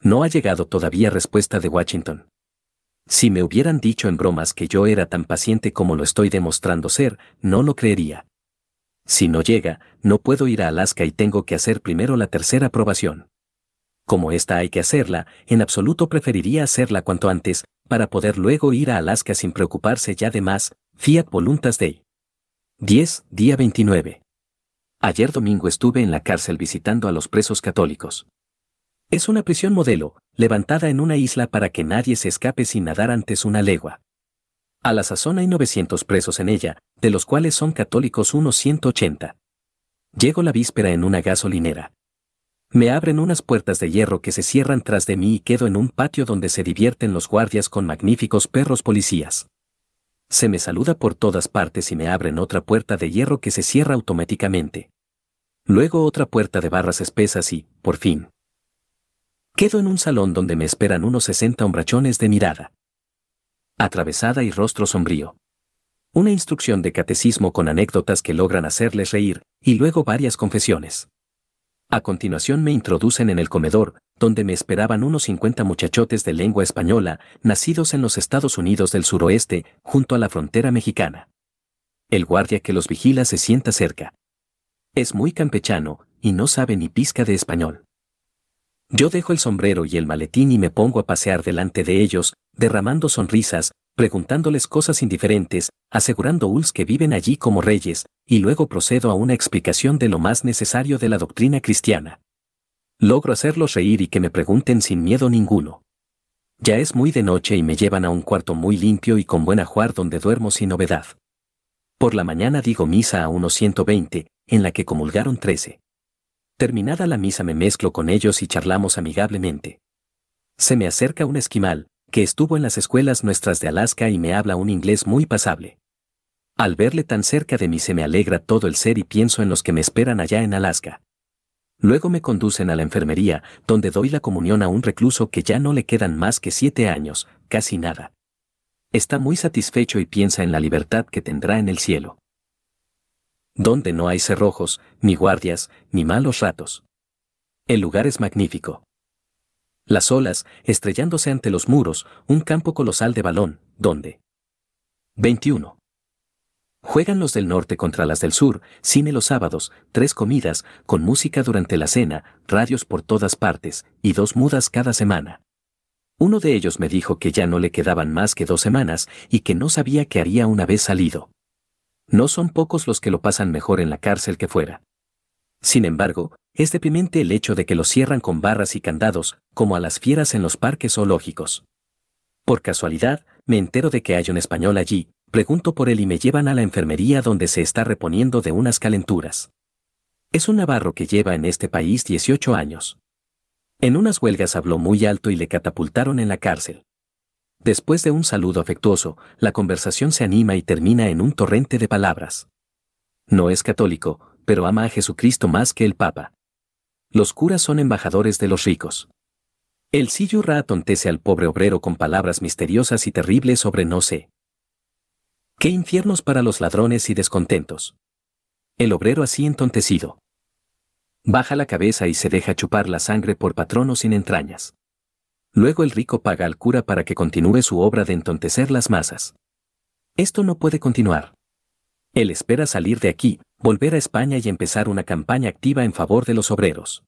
No ha llegado todavía respuesta de Washington. Si me hubieran dicho en bromas que yo era tan paciente como lo estoy demostrando ser, no lo creería. Si no llega, no puedo ir a Alaska y tengo que hacer primero la tercera aprobación. Como esta hay que hacerla, en absoluto preferiría hacerla cuanto antes, para poder luego ir a Alaska sin preocuparse ya de más, Fiat Voluntas Day. 10, día 29. Ayer domingo estuve en la cárcel visitando a los presos católicos. Es una prisión modelo, levantada en una isla para que nadie se escape sin nadar antes una legua. A la sazón hay 900 presos en ella, de los cuales son católicos unos 180. Llego la víspera en una gasolinera. Me abren unas puertas de hierro que se cierran tras de mí y quedo en un patio donde se divierten los guardias con magníficos perros policías. Se me saluda por todas partes y me abren otra puerta de hierro que se cierra automáticamente. Luego otra puerta de barras espesas y, por fin, quedo en un salón donde me esperan unos 60 hombrachones de mirada. atravesada y rostro sombrío. Una instrucción de catecismo con anécdotas que logran hacerles reír, y luego varias confesiones. A continuación me introducen en el comedor, donde me esperaban unos 50 muchachotes de lengua española, nacidos en los Estados Unidos del suroeste, junto a la frontera mexicana. El guardia que los vigila se sienta cerca. Es muy campechano, y no sabe ni pizca de español. Yo dejo el sombrero y el maletín y me pongo a pasear delante de ellos, derramando sonrisas, preguntándoles cosas indiferentes, asegurando Uls que viven allí como reyes, y luego procedo a una explicación de lo más necesario de la doctrina cristiana. Logro hacerlos reír y que me pregunten sin miedo ninguno. Ya es muy de noche y me llevan a un cuarto muy limpio y con buen ajuar donde duermo sin novedad. Por la mañana digo misa a unos 120, en la que comulgaron 13. Terminada la misa me mezclo con ellos y charlamos amigablemente. Se me acerca un esquimal, que estuvo en las escuelas nuestras de Alaska y me habla un inglés muy pasable. Al verle tan cerca de mí se me alegra todo el ser y pienso en los que me esperan allá en Alaska. Luego me conducen a la enfermería, donde doy la comunión a un recluso que ya no le quedan más que siete años, casi nada. Está muy satisfecho y piensa en la libertad que tendrá en el cielo donde no hay cerrojos, ni guardias, ni malos ratos. El lugar es magnífico. Las olas, estrellándose ante los muros, un campo colosal de balón, donde 21. Juegan los del norte contra las del sur, cine los sábados, tres comidas, con música durante la cena, radios por todas partes, y dos mudas cada semana. Uno de ellos me dijo que ya no le quedaban más que dos semanas y que no sabía qué haría una vez salido. No son pocos los que lo pasan mejor en la cárcel que fuera. Sin embargo, es deprimente el hecho de que lo cierran con barras y candados, como a las fieras en los parques zoológicos. Por casualidad, me entero de que hay un español allí, pregunto por él y me llevan a la enfermería donde se está reponiendo de unas calenturas. Es un navarro que lleva en este país 18 años. En unas huelgas habló muy alto y le catapultaron en la cárcel. Después de un saludo afectuoso, la conversación se anima y termina en un torrente de palabras. No es católico, pero ama a Jesucristo más que el Papa. Los curas son embajadores de los ricos. El Siyurra atontece al pobre obrero con palabras misteriosas y terribles sobre no sé. ¿Qué infiernos para los ladrones y descontentos? El obrero así entontecido. Baja la cabeza y se deja chupar la sangre por patrono sin entrañas. Luego el rico paga al cura para que continúe su obra de entontecer las masas. Esto no puede continuar. Él espera salir de aquí, volver a España y empezar una campaña activa en favor de los obreros.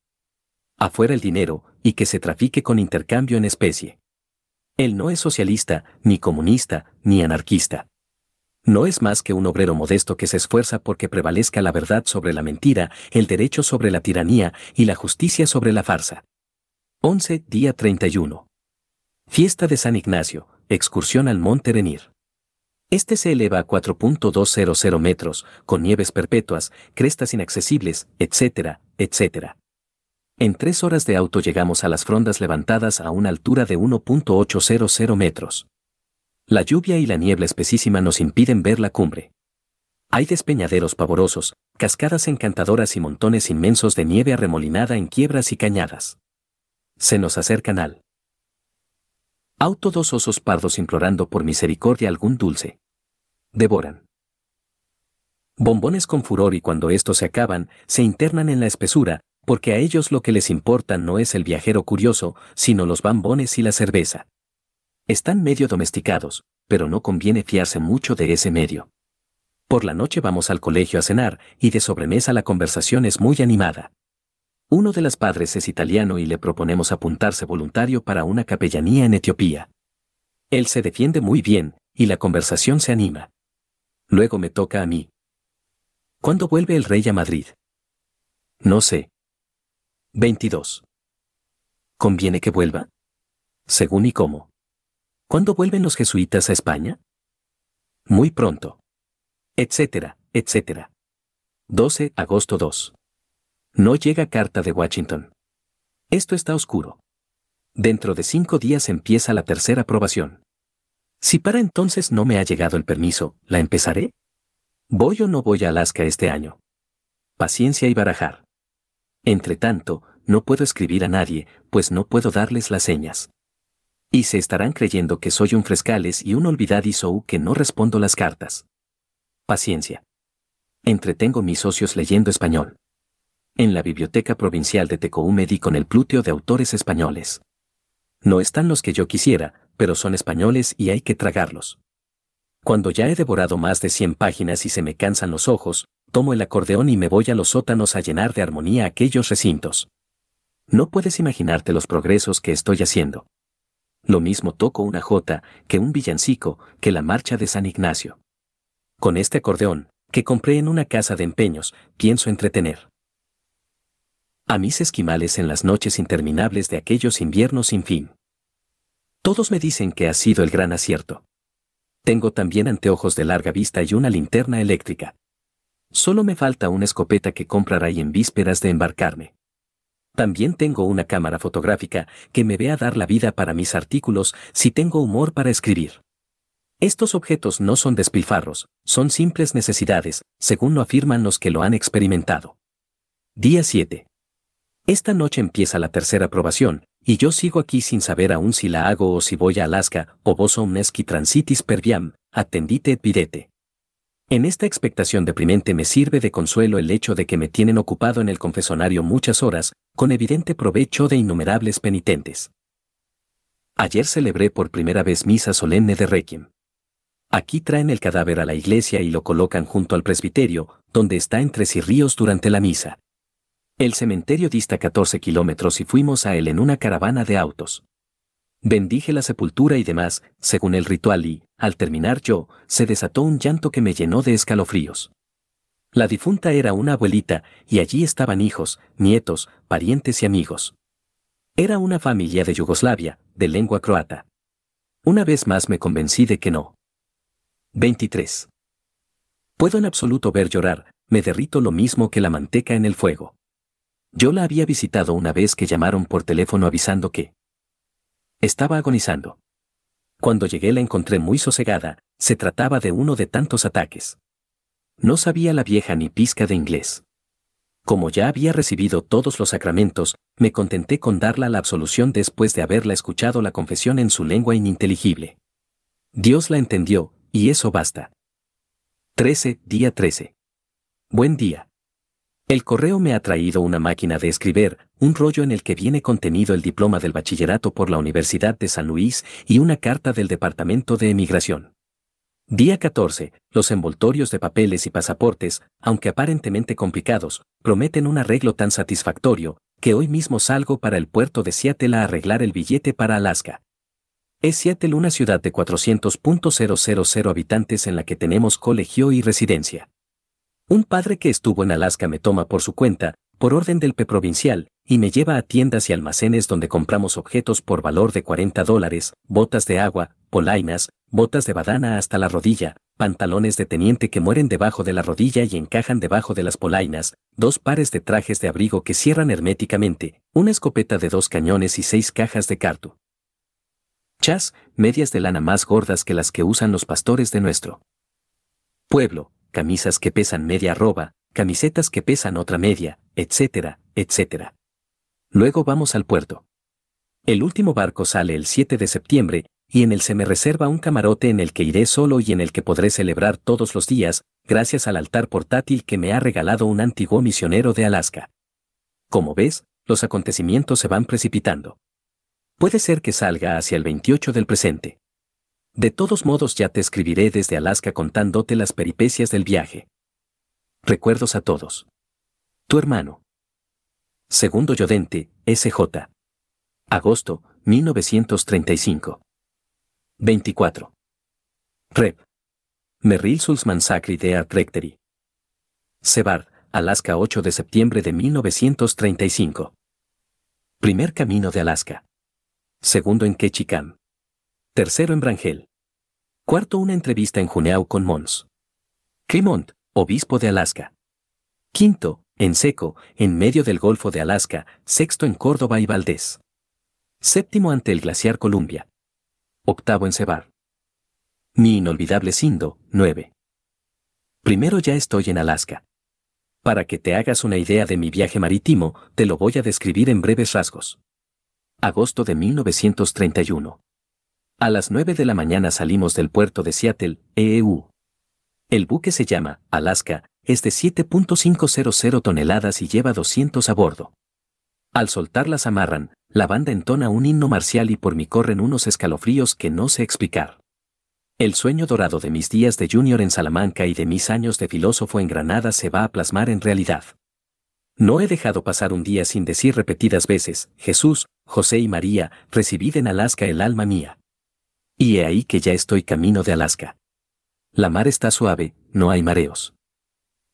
Afuera el dinero, y que se trafique con intercambio en especie. Él no es socialista, ni comunista, ni anarquista. No es más que un obrero modesto que se esfuerza porque prevalezca la verdad sobre la mentira, el derecho sobre la tiranía y la justicia sobre la farsa. 11, día 31. Fiesta de San Ignacio, excursión al Monte Renir. Este se eleva a 4.200 metros, con nieves perpetuas, crestas inaccesibles, etc., etc. En tres horas de auto llegamos a las frondas levantadas a una altura de 1.800 metros. La lluvia y la niebla espesísima nos impiden ver la cumbre. Hay despeñaderos pavorosos, cascadas encantadoras y montones inmensos de nieve arremolinada en quiebras y cañadas. Se nos acercan al auto dos osos pardos implorando por misericordia algún dulce. Devoran. Bombones con furor y cuando estos se acaban, se internan en la espesura, porque a ellos lo que les importa no es el viajero curioso, sino los bombones y la cerveza. Están medio domesticados, pero no conviene fiarse mucho de ese medio. Por la noche vamos al colegio a cenar, y de sobremesa la conversación es muy animada. Uno de los padres es italiano y le proponemos apuntarse voluntario para una capellanía en Etiopía. Él se defiende muy bien, y la conversación se anima. Luego me toca a mí. ¿Cuándo vuelve el rey a Madrid? No sé. 22. ¿Conviene que vuelva? Según y cómo. ¿Cuándo vuelven los jesuitas a España? Muy pronto. Etcétera, etcétera. 12 agosto 2. No llega carta de Washington. Esto está oscuro. Dentro de cinco días empieza la tercera aprobación. Si para entonces no me ha llegado el permiso, ¿la empezaré? ¿Voy o no voy a Alaska este año? Paciencia y barajar. Entre tanto, no puedo escribir a nadie, pues no puedo darles las señas. Y se estarán creyendo que soy un frescales y un olvidadizo que no respondo las cartas. Paciencia. Entretengo mis socios leyendo español. En la Biblioteca Provincial de Tecoume di con el pluteo de autores españoles. No están los que yo quisiera, pero son españoles y hay que tragarlos. Cuando ya he devorado más de 100 páginas y se me cansan los ojos, tomo el acordeón y me voy a los sótanos a llenar de armonía aquellos recintos. No puedes imaginarte los progresos que estoy haciendo. Lo mismo toco una jota, que un villancico, que la marcha de San Ignacio. Con este acordeón, que compré en una casa de empeños, pienso entretener. A mis esquimales en las noches interminables de aquellos inviernos sin fin. Todos me dicen que ha sido el gran acierto. Tengo también anteojos de larga vista y una linterna eléctrica. Solo me falta una escopeta que compraré en vísperas de embarcarme. También tengo una cámara fotográfica que me vea dar la vida para mis artículos si tengo humor para escribir. Estos objetos no son despilfarros, son simples necesidades, según lo afirman los que lo han experimentado. Día 7. Esta noche empieza la tercera probación, y yo sigo aquí sin saber aún si la hago o si voy a Alaska, o vos omnesci transitis per viam, attendite et videte. En esta expectación deprimente me sirve de consuelo el hecho de que me tienen ocupado en el confesonario muchas horas, con evidente provecho de innumerables penitentes. Ayer celebré por primera vez misa solemne de Requiem. Aquí traen el cadáver a la iglesia y lo colocan junto al presbiterio, donde está entre sí ríos durante la misa. El cementerio dista 14 kilómetros y fuimos a él en una caravana de autos. Bendije la sepultura y demás, según el ritual y, al terminar yo, se desató un llanto que me llenó de escalofríos. La difunta era una abuelita, y allí estaban hijos, nietos, parientes y amigos. Era una familia de Yugoslavia, de lengua croata. Una vez más me convencí de que no. 23. Puedo en absoluto ver llorar, me derrito lo mismo que la manteca en el fuego. Yo la había visitado una vez que llamaron por teléfono avisando que estaba agonizando. Cuando llegué la encontré muy sosegada, se trataba de uno de tantos ataques. No sabía la vieja ni pizca de inglés. Como ya había recibido todos los sacramentos, me contenté con darla la absolución después de haberla escuchado la confesión en su lengua ininteligible. Dios la entendió, y eso basta. 13, día 13. Buen día. El correo me ha traído una máquina de escribir, un rollo en el que viene contenido el diploma del bachillerato por la Universidad de San Luis y una carta del Departamento de Emigración. Día 14. Los envoltorios de papeles y pasaportes, aunque aparentemente complicados, prometen un arreglo tan satisfactorio, que hoy mismo salgo para el puerto de Seattle a arreglar el billete para Alaska. Es Seattle una ciudad de 400.000 habitantes en la que tenemos colegio y residencia. Un padre que estuvo en Alaska me toma por su cuenta, por orden del P provincial, y me lleva a tiendas y almacenes donde compramos objetos por valor de 40 dólares, botas de agua, polainas, botas de badana hasta la rodilla, pantalones de teniente que mueren debajo de la rodilla y encajan debajo de las polainas, dos pares de trajes de abrigo que cierran herméticamente, una escopeta de dos cañones y seis cajas de cartu. Chas, medias de lana más gordas que las que usan los pastores de nuestro pueblo, camisas que pesan media arroba, camisetas que pesan otra media, etcétera, etcétera. Luego vamos al puerto. El último barco sale el 7 de septiembre, y en él se me reserva un camarote en el que iré solo y en el que podré celebrar todos los días, gracias al altar portátil que me ha regalado un antiguo misionero de Alaska. Como ves, los acontecimientos se van precipitando. Puede ser que salga hacia el 28 del presente. De todos modos ya te escribiré desde Alaska contándote las peripecias del viaje. Recuerdos a todos. Tu hermano. Segundo Yodente, S.J. Agosto, 1935. 24. Rep. Merrill Sulzman Sacri de Art Rectory. Sebar, Alaska 8 de septiembre de 1935. Primer camino de Alaska. Segundo en Ketchikan. Tercero en Brangel. Cuarto, una entrevista en Juneau con Mons. Clemont, obispo de Alaska. Quinto, en Seco, en medio del Golfo de Alaska. Sexto en Córdoba y Valdés. Séptimo ante el glaciar Columbia. Octavo en Cebar. Mi inolvidable Sindo, 9. Primero ya estoy en Alaska. Para que te hagas una idea de mi viaje marítimo, te lo voy a describir en breves rasgos. Agosto de 1931. A las 9 de la mañana salimos del puerto de Seattle, EEU. El buque se llama Alaska, es de 7.500 toneladas y lleva 200 a bordo. Al soltarlas amarran, la banda entona un himno marcial y por mí corren unos escalofríos que no sé explicar. El sueño dorado de mis días de junior en Salamanca y de mis años de filósofo en Granada se va a plasmar en realidad. No he dejado pasar un día sin decir repetidas veces, Jesús, José y María, recibid en Alaska el alma mía. Y he ahí que ya estoy camino de Alaska. La mar está suave, no hay mareos.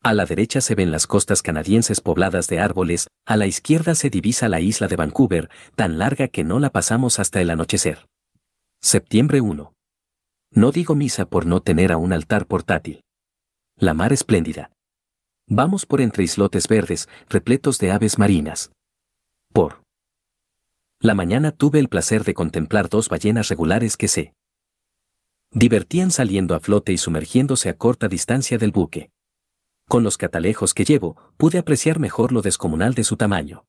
A la derecha se ven las costas canadienses pobladas de árboles, a la izquierda se divisa la isla de Vancouver, tan larga que no la pasamos hasta el anochecer. Septiembre 1. No digo misa por no tener a un altar portátil. La mar espléndida. Vamos por entre islotes verdes, repletos de aves marinas. Por. La mañana tuve el placer de contemplar dos ballenas regulares que se divertían saliendo a flote y sumergiéndose a corta distancia del buque. Con los catalejos que llevo, pude apreciar mejor lo descomunal de su tamaño.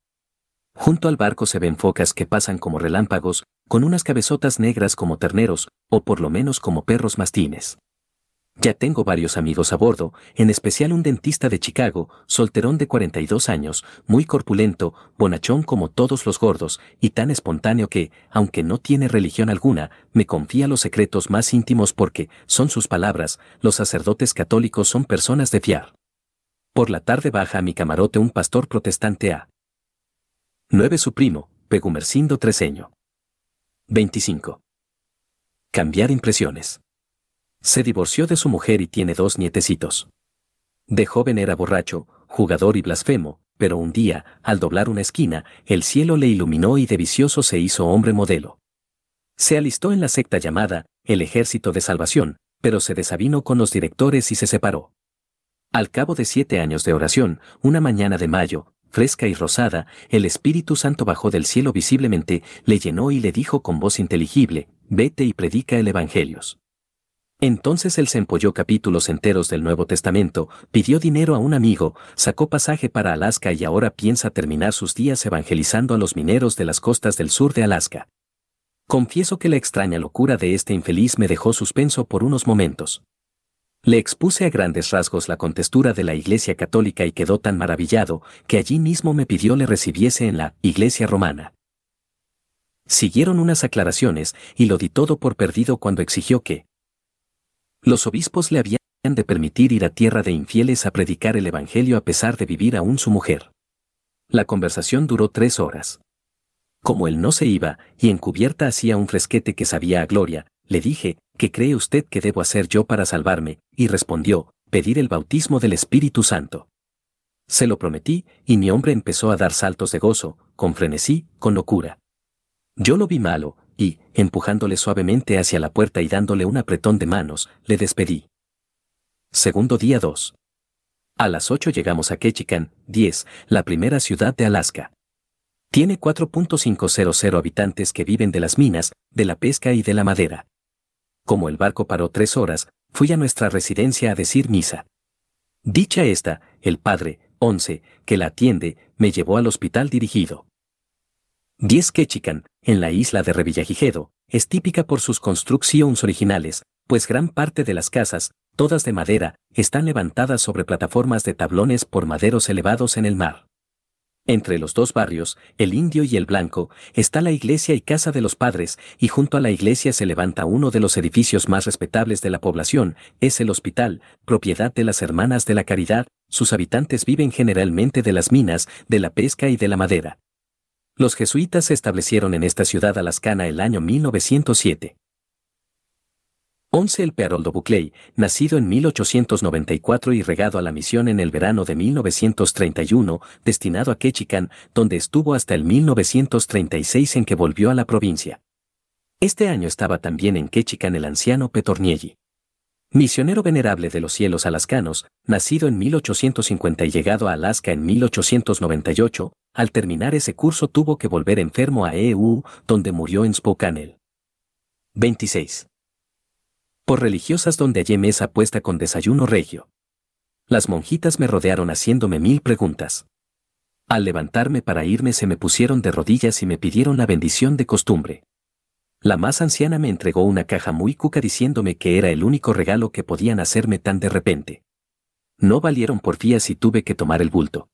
Junto al barco se ven focas que pasan como relámpagos, con unas cabezotas negras como terneros, o por lo menos como perros mastines. Ya tengo varios amigos a bordo, en especial un dentista de Chicago, solterón de 42 años, muy corpulento, bonachón como todos los gordos, y tan espontáneo que, aunque no tiene religión alguna, me confía los secretos más íntimos porque, son sus palabras, los sacerdotes católicos son personas de fiar. Por la tarde baja a mi camarote un pastor protestante a 9. Su primo, Pegumercindo Treseño. 25. Cambiar impresiones. Se divorció de su mujer y tiene dos nietecitos. De joven era borracho, jugador y blasfemo, pero un día, al doblar una esquina, el cielo le iluminó y de vicioso se hizo hombre modelo. Se alistó en la secta llamada el Ejército de Salvación, pero se desavinó con los directores y se separó. Al cabo de siete años de oración, una mañana de mayo, fresca y rosada, el Espíritu Santo bajó del cielo visiblemente, le llenó y le dijo con voz inteligible, vete y predica el Evangelios. Entonces él se empolló capítulos enteros del Nuevo Testamento, pidió dinero a un amigo, sacó pasaje para Alaska y ahora piensa terminar sus días evangelizando a los mineros de las costas del sur de Alaska. Confieso que la extraña locura de este infeliz me dejó suspenso por unos momentos. Le expuse a grandes rasgos la contestura de la Iglesia Católica y quedó tan maravillado que allí mismo me pidió le recibiese en la Iglesia Romana. Siguieron unas aclaraciones y lo di todo por perdido cuando exigió que los obispos le habían de permitir ir a tierra de infieles a predicar el Evangelio a pesar de vivir aún su mujer. La conversación duró tres horas. Como él no se iba, y encubierta hacía un fresquete que sabía a gloria, le dije, ¿qué cree usted que debo hacer yo para salvarme? Y respondió, pedir el bautismo del Espíritu Santo. Se lo prometí, y mi hombre empezó a dar saltos de gozo, con frenesí, con locura. Yo lo vi malo, y, empujándole suavemente hacia la puerta y dándole un apretón de manos, le despedí. Segundo día 2. A las 8 llegamos a Ketchikan, 10, la primera ciudad de Alaska. Tiene 4.500 habitantes que viven de las minas, de la pesca y de la madera. Como el barco paró tres horas, fui a nuestra residencia a decir misa. Dicha esta, el padre, once, que la atiende, me llevó al hospital dirigido. 10 Ketchikan, en la isla de Revillagigedo, es típica por sus construcciones originales, pues gran parte de las casas, todas de madera, están levantadas sobre plataformas de tablones por maderos elevados en el mar. Entre los dos barrios, el indio y el blanco, está la iglesia y casa de los padres, y junto a la iglesia se levanta uno de los edificios más respetables de la población, es el hospital, propiedad de las Hermanas de la Caridad, sus habitantes viven generalmente de las minas, de la pesca y de la madera. Los jesuitas se establecieron en esta ciudad alascana el año 1907. 11. El Pearoldo Buclay, nacido en 1894 y regado a la misión en el verano de 1931, destinado a Ketchikan, donde estuvo hasta el 1936 en que volvió a la provincia. Este año estaba también en Ketchikan el anciano Petornielli. Misionero venerable de los cielos alascanos, nacido en 1850 y llegado a Alaska en 1898, al terminar ese curso tuvo que volver enfermo a EU, donde murió en Spokane. 26 por religiosas donde hallé mesa puesta con desayuno regio. Las monjitas me rodearon haciéndome mil preguntas. Al levantarme para irme se me pusieron de rodillas y me pidieron la bendición de costumbre. La más anciana me entregó una caja muy cuca diciéndome que era el único regalo que podían hacerme tan de repente. No valieron por fías y tuve que tomar el bulto.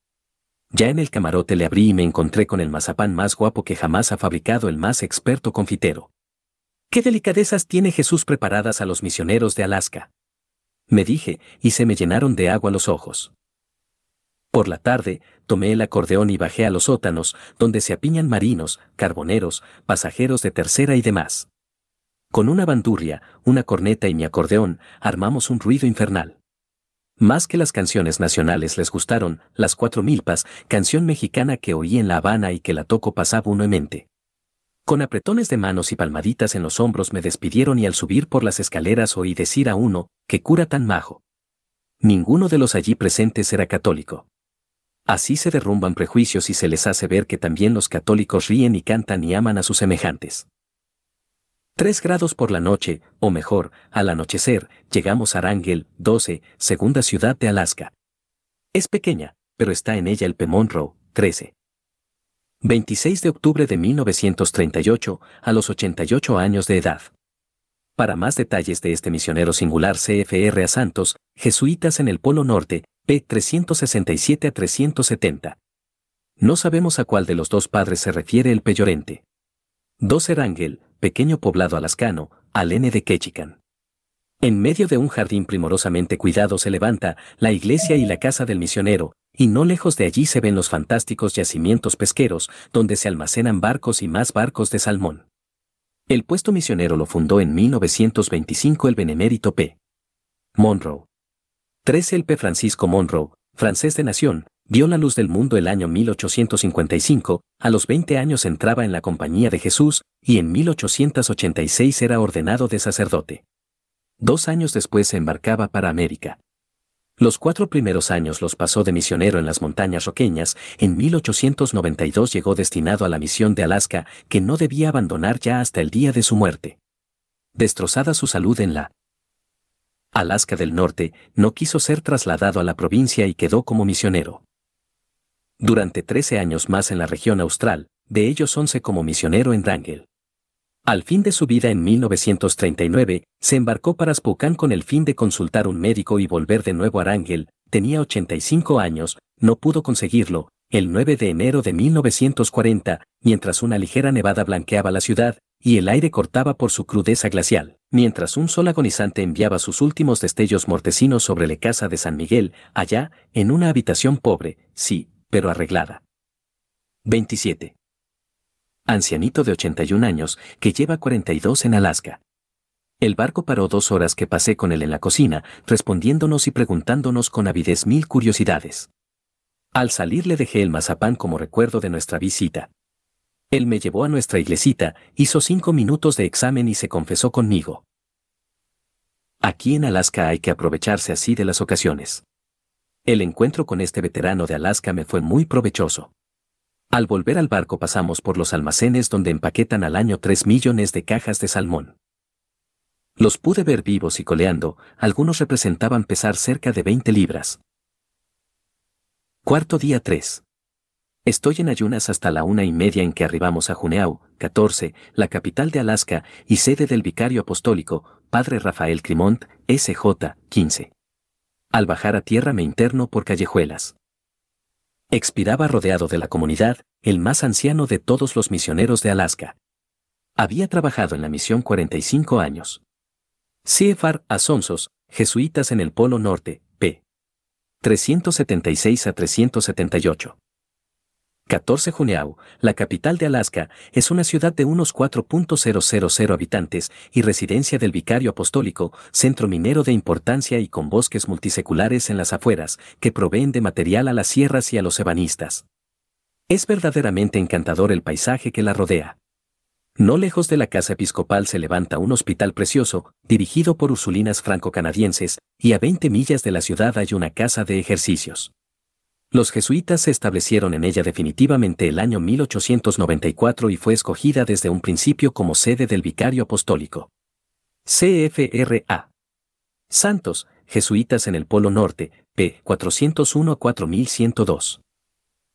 Ya en el camarote le abrí y me encontré con el mazapán más guapo que jamás ha fabricado el más experto confitero. ¿Qué delicadezas tiene Jesús preparadas a los misioneros de Alaska? Me dije, y se me llenaron de agua los ojos. Por la tarde, tomé el acordeón y bajé a los sótanos, donde se apiñan marinos, carboneros, pasajeros de tercera y demás. Con una bandurria, una corneta y mi acordeón, armamos un ruido infernal. Más que las canciones nacionales les gustaron, las cuatro milpas, canción mexicana que oí en La Habana y que la toco pasaba uno en mente. Con apretones de manos y palmaditas en los hombros me despidieron y al subir por las escaleras oí decir a uno, que cura tan majo. Ninguno de los allí presentes era católico. Así se derrumban prejuicios y se les hace ver que también los católicos ríen y cantan y aman a sus semejantes. Tres grados por la noche, o mejor, al anochecer, llegamos a Wrangell, 12, segunda ciudad de Alaska. Es pequeña, pero está en ella el P. Monroe, 13. 26 de octubre de 1938, a los 88 años de edad. Para más detalles de este misionero singular CFR a Santos, Jesuitas en el Polo Norte, P. 367 a 370. No sabemos a cuál de los dos padres se refiere el peyorente. 12 Rangel, pequeño poblado alascano, al N de Ketchikan. En medio de un jardín primorosamente cuidado se levanta la iglesia y la casa del misionero, y no lejos de allí se ven los fantásticos yacimientos pesqueros, donde se almacenan barcos y más barcos de salmón. El puesto misionero lo fundó en 1925 el benemérito P. Monroe. 13 El P. Francisco Monroe, francés de nación, vio la luz del mundo el año 1855, a los 20 años entraba en la Compañía de Jesús, y en 1886 era ordenado de sacerdote. Dos años después se embarcaba para América. Los cuatro primeros años los pasó de misionero en las montañas roqueñas, en 1892 llegó destinado a la misión de Alaska, que no debía abandonar ya hasta el día de su muerte. Destrozada su salud en la Alaska del Norte, no quiso ser trasladado a la provincia y quedó como misionero. Durante 13 años más en la región austral, de ellos 11 como misionero en Wrangell. Al fin de su vida en 1939, se embarcó para Spokane con el fin de consultar un médico y volver de nuevo a Wrangell, tenía 85 años, no pudo conseguirlo, el 9 de enero de 1940, mientras una ligera nevada blanqueaba la ciudad, y el aire cortaba por su crudeza glacial, mientras un sol agonizante enviaba sus últimos destellos mortecinos sobre la casa de San Miguel, allá, en una habitación pobre, sí, pero arreglada. 27 ancianito de 81 años, que lleva 42 en Alaska. El barco paró dos horas que pasé con él en la cocina, respondiéndonos y preguntándonos con avidez mil curiosidades. Al salir le dejé el mazapán como recuerdo de nuestra visita. Él me llevó a nuestra iglesita, hizo cinco minutos de examen y se confesó conmigo. Aquí en Alaska hay que aprovecharse así de las ocasiones. El encuentro con este veterano de Alaska me fue muy provechoso. Al volver al barco pasamos por los almacenes donde empaquetan al año 3 millones de cajas de salmón. Los pude ver vivos y coleando, algunos representaban pesar cerca de 20 libras. Cuarto día 3. Estoy en ayunas hasta la una y media en que arribamos a Juneau, 14, la capital de Alaska y sede del vicario apostólico, Padre Rafael Crimont, SJ, 15. Al bajar a tierra me interno por callejuelas. Expiraba rodeado de la comunidad, el más anciano de todos los misioneros de Alaska. Había trabajado en la misión 45 años. CFR Asonsos, jesuitas en el Polo Norte, p. 376 a 378. 14 Juneau, la capital de Alaska, es una ciudad de unos 4.000 habitantes y residencia del vicario apostólico, centro minero de importancia y con bosques multiseculares en las afueras, que proveen de material a las sierras y a los ebanistas. Es verdaderamente encantador el paisaje que la rodea. No lejos de la casa episcopal se levanta un hospital precioso, dirigido por ursulinas franco-canadienses, y a 20 millas de la ciudad hay una casa de ejercicios. Los jesuitas se establecieron en ella definitivamente el año 1894 y fue escogida desde un principio como sede del vicario apostólico. CFRA. Santos, jesuitas en el Polo Norte, p. 401 4102.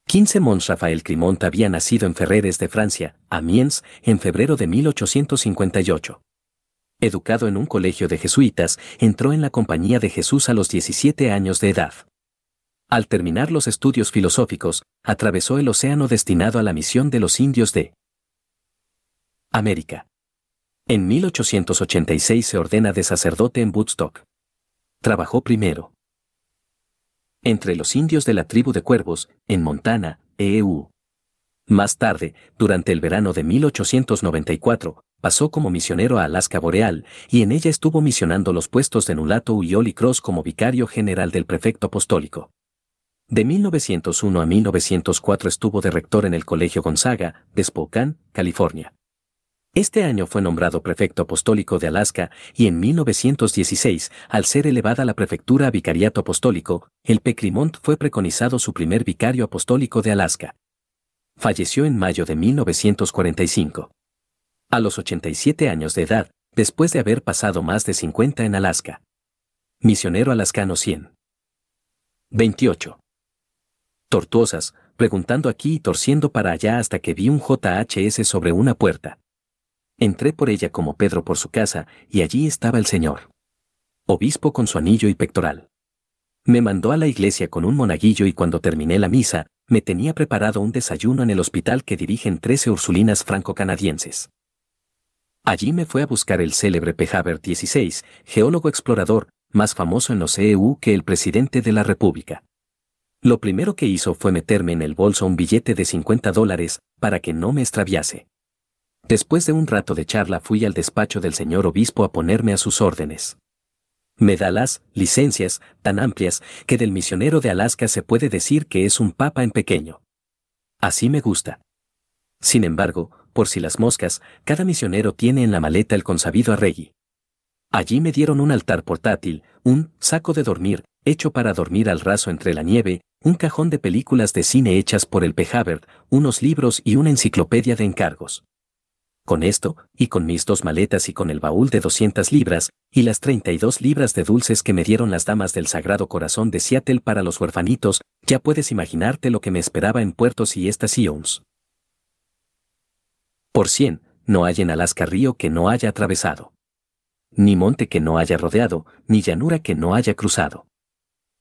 15 Mons Rafael Crimont había nacido en Ferreres de Francia, Amiens, en febrero de 1858. Educado en un colegio de jesuitas, entró en la Compañía de Jesús a los 17 años de edad. Al terminar los estudios filosóficos, atravesó el océano destinado a la misión de los indios de América. En 1886 se ordena de sacerdote en Woodstock. Trabajó primero entre los indios de la tribu de Cuervos, en Montana, EU. Más tarde, durante el verano de 1894, pasó como misionero a Alaska Boreal y en ella estuvo misionando los puestos de Nulato Holy Cross como vicario general del prefecto apostólico. De 1901 a 1904 estuvo de rector en el Colegio Gonzaga, de Spokane, California. Este año fue nombrado prefecto apostólico de Alaska y en 1916, al ser elevada la prefectura a vicariato apostólico, el Pecrimont fue preconizado su primer vicario apostólico de Alaska. Falleció en mayo de 1945. A los 87 años de edad, después de haber pasado más de 50 en Alaska. Misionero alascano 100. 28. Tortuosas, preguntando aquí y torciendo para allá hasta que vi un JHS sobre una puerta. Entré por ella como Pedro por su casa, y allí estaba el Señor. Obispo con su anillo y pectoral. Me mandó a la iglesia con un monaguillo y cuando terminé la misa, me tenía preparado un desayuno en el hospital que dirigen 13 ursulinas franco-canadienses. Allí me fue a buscar el célebre P. Haber XVI, geólogo explorador, más famoso en los EU que el presidente de la República. Lo primero que hizo fue meterme en el bolso un billete de 50 dólares, para que no me extraviase. Después de un rato de charla fui al despacho del señor obispo a ponerme a sus órdenes. Me da las licencias tan amplias que del misionero de Alaska se puede decir que es un papa en pequeño. Así me gusta. Sin embargo, por si las moscas, cada misionero tiene en la maleta el consabido arregui. Allí me dieron un altar portátil, un saco de dormir, hecho para dormir al raso entre la nieve, un cajón de películas de cine hechas por el P. unos libros y una enciclopedia de encargos. Con esto, y con mis dos maletas y con el baúl de 200 libras, y las 32 libras de dulces que me dieron las damas del Sagrado Corazón de Seattle para los huerfanitos, ya puedes imaginarte lo que me esperaba en puertos y estaciones. Por cien, no hay en Alaska río que no haya atravesado. Ni monte que no haya rodeado, ni llanura que no haya cruzado.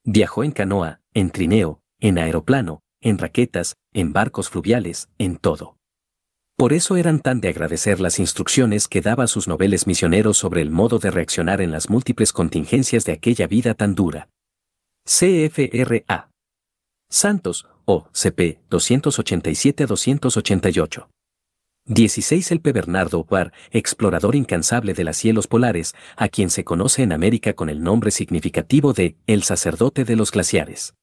Viajó en canoa, en trineo, en aeroplano, en raquetas, en barcos fluviales, en todo. Por eso eran tan de agradecer las instrucciones que daba a sus noveles misioneros sobre el modo de reaccionar en las múltiples contingencias de aquella vida tan dura. CFRA. Santos, o CP 287-288. 16 El P. Bernardo Ovar, explorador incansable de los cielos polares, a quien se conoce en América con el nombre significativo de El sacerdote de los glaciares.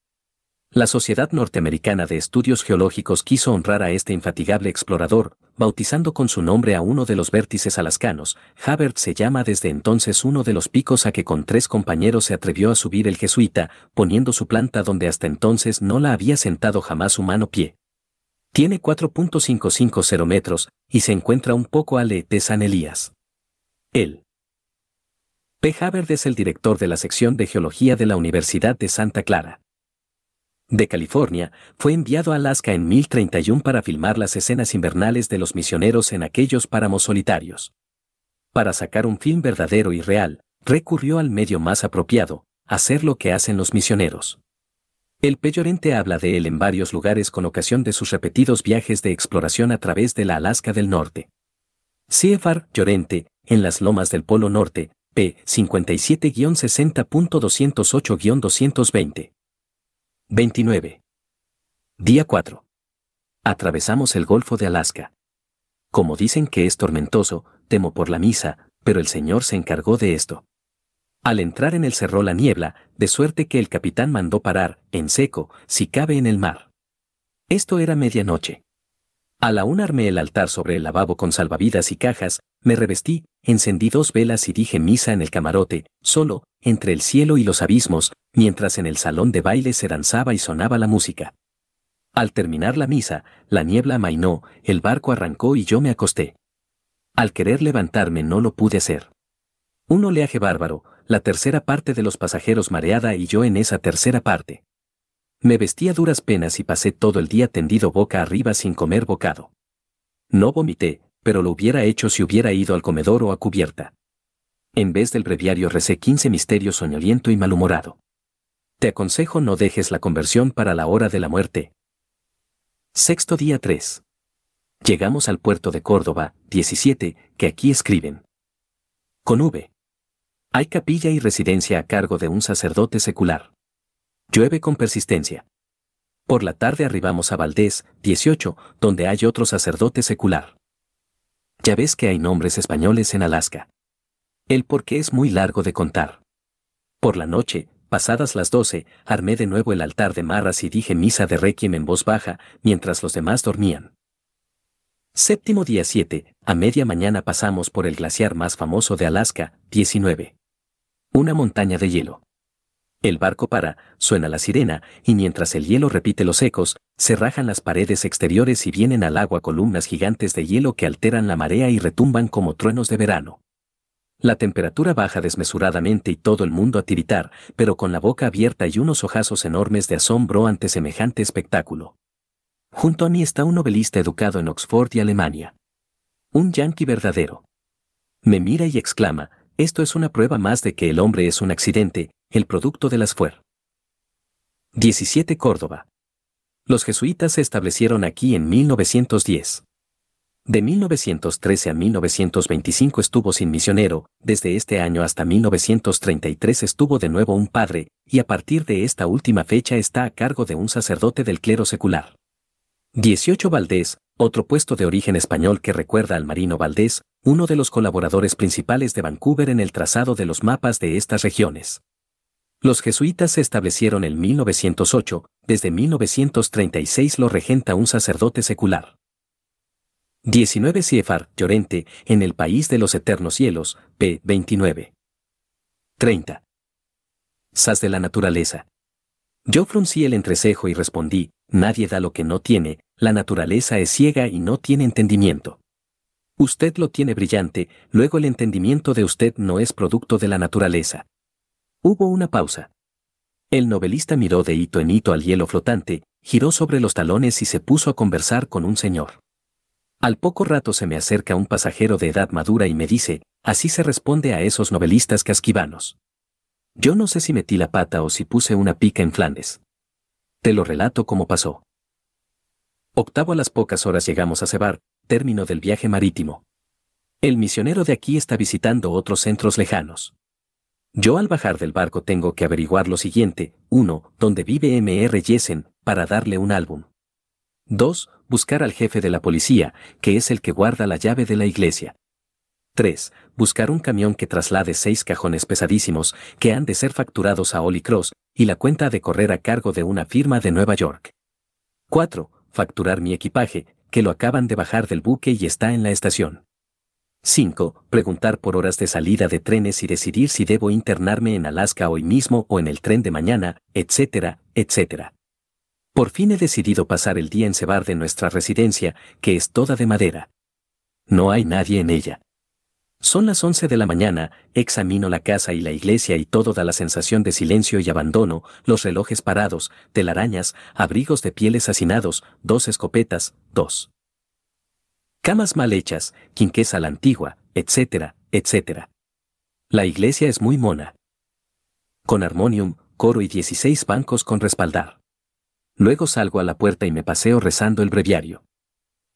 La Sociedad Norteamericana de Estudios Geológicos quiso honrar a este infatigable explorador, bautizando con su nombre a uno de los vértices alascanos. Habert se llama desde entonces uno de los picos a que con tres compañeros se atrevió a subir el jesuita, poniendo su planta donde hasta entonces no la había sentado jamás humano pie. Tiene 4.550 metros y se encuentra un poco al de San Elías. Él. P. Habert es el director de la sección de Geología de la Universidad de Santa Clara de California, fue enviado a Alaska en 1031 para filmar las escenas invernales de los misioneros en aquellos páramos solitarios. Para sacar un film verdadero y real, recurrió al medio más apropiado, hacer lo que hacen los misioneros. El Peyorente habla de él en varios lugares con ocasión de sus repetidos viajes de exploración a través de la Alaska del Norte. CFR Llorente, en las lomas del Polo Norte, p. 57-60.208-220. 29. Día 4. Atravesamos el Golfo de Alaska. Como dicen que es tormentoso, temo por la misa, pero el Señor se encargó de esto. Al entrar en él cerró la niebla, de suerte que el capitán mandó parar, en seco, si cabe en el mar. Esto era medianoche. Al aún armé el altar sobre el lavabo con salvavidas y cajas, me revestí, encendí dos velas y dije misa en el camarote, solo, entre el cielo y los abismos, mientras en el salón de baile se danzaba y sonaba la música. Al terminar la misa, la niebla amainó, el barco arrancó y yo me acosté. Al querer levantarme no lo pude hacer. Un oleaje bárbaro, la tercera parte de los pasajeros mareada y yo en esa tercera parte. Me vestí a duras penas y pasé todo el día tendido boca arriba sin comer bocado. No vomité, pero lo hubiera hecho si hubiera ido al comedor o a cubierta. En vez del breviario recé 15 misterios soñoliento y malhumorado. Te aconsejo no dejes la conversión para la hora de la muerte. Sexto día 3. Llegamos al puerto de Córdoba, 17, que aquí escriben. Con V. Hay capilla y residencia a cargo de un sacerdote secular. Llueve con persistencia. Por la tarde arribamos a Valdés, 18, donde hay otro sacerdote secular. Ya ves que hay nombres españoles en Alaska. El porqué es muy largo de contar. Por la noche, pasadas las 12, armé de nuevo el altar de marras y dije misa de requiem en voz baja, mientras los demás dormían. Séptimo día 7, a media mañana pasamos por el glaciar más famoso de Alaska, 19. Una montaña de hielo. El barco para, suena la sirena, y mientras el hielo repite los ecos, se rajan las paredes exteriores y vienen al agua columnas gigantes de hielo que alteran la marea y retumban como truenos de verano. La temperatura baja desmesuradamente y todo el mundo a tiritar, pero con la boca abierta y unos ojazos enormes de asombro ante semejante espectáculo. Junto a mí está un novelista educado en Oxford y Alemania. Un yanqui verdadero. Me mira y exclama, esto es una prueba más de que el hombre es un accidente, el producto de las fuer. 17 Córdoba. Los jesuitas se establecieron aquí en 1910. De 1913 a 1925 estuvo sin misionero, desde este año hasta 1933 estuvo de nuevo un padre, y a partir de esta última fecha está a cargo de un sacerdote del clero secular. 18 Valdés, otro puesto de origen español que recuerda al marino Valdés, uno de los colaboradores principales de Vancouver en el trazado de los mapas de estas regiones. Los jesuitas se establecieron en 1908, desde 1936 lo regenta un sacerdote secular. 19 Ciefar, Llorente, en el país de los eternos cielos, p. 29. 30. Sas de la naturaleza. Yo fruncí el entrecejo y respondí, nadie da lo que no tiene, la naturaleza es ciega y no tiene entendimiento. Usted lo tiene brillante, luego el entendimiento de usted no es producto de la naturaleza. Hubo una pausa. El novelista miró de hito en hito al hielo flotante, giró sobre los talones y se puso a conversar con un señor. Al poco rato se me acerca un pasajero de edad madura y me dice, así se responde a esos novelistas casquivanos. Yo no sé si metí la pata o si puse una pica en Flandes. Te lo relato como pasó. Octavo a las pocas horas llegamos a Cebar, término del viaje marítimo. El misionero de aquí está visitando otros centros lejanos. Yo al bajar del barco tengo que averiguar lo siguiente. 1. Dónde vive M.R. Jessen, para darle un álbum. 2. Buscar al jefe de la policía, que es el que guarda la llave de la iglesia. 3. Buscar un camión que traslade seis cajones pesadísimos, que han de ser facturados a Holy Cross, y la cuenta de correr a cargo de una firma de Nueva York. 4. Facturar mi equipaje, que lo acaban de bajar del buque y está en la estación. 5. Preguntar por horas de salida de trenes y decidir si debo internarme en Alaska hoy mismo o en el tren de mañana, etcétera, etcétera. Por fin he decidido pasar el día en cebar de nuestra residencia, que es toda de madera. No hay nadie en ella. Son las 11 de la mañana, examino la casa y la iglesia y todo da la sensación de silencio y abandono, los relojes parados, telarañas, abrigos de pieles hacinados, dos escopetas, dos camas mal hechas, quinquesa la antigua, etcétera, etcétera. La iglesia es muy mona. Con armonium, coro y 16 bancos con respaldar. Luego salgo a la puerta y me paseo rezando el breviario.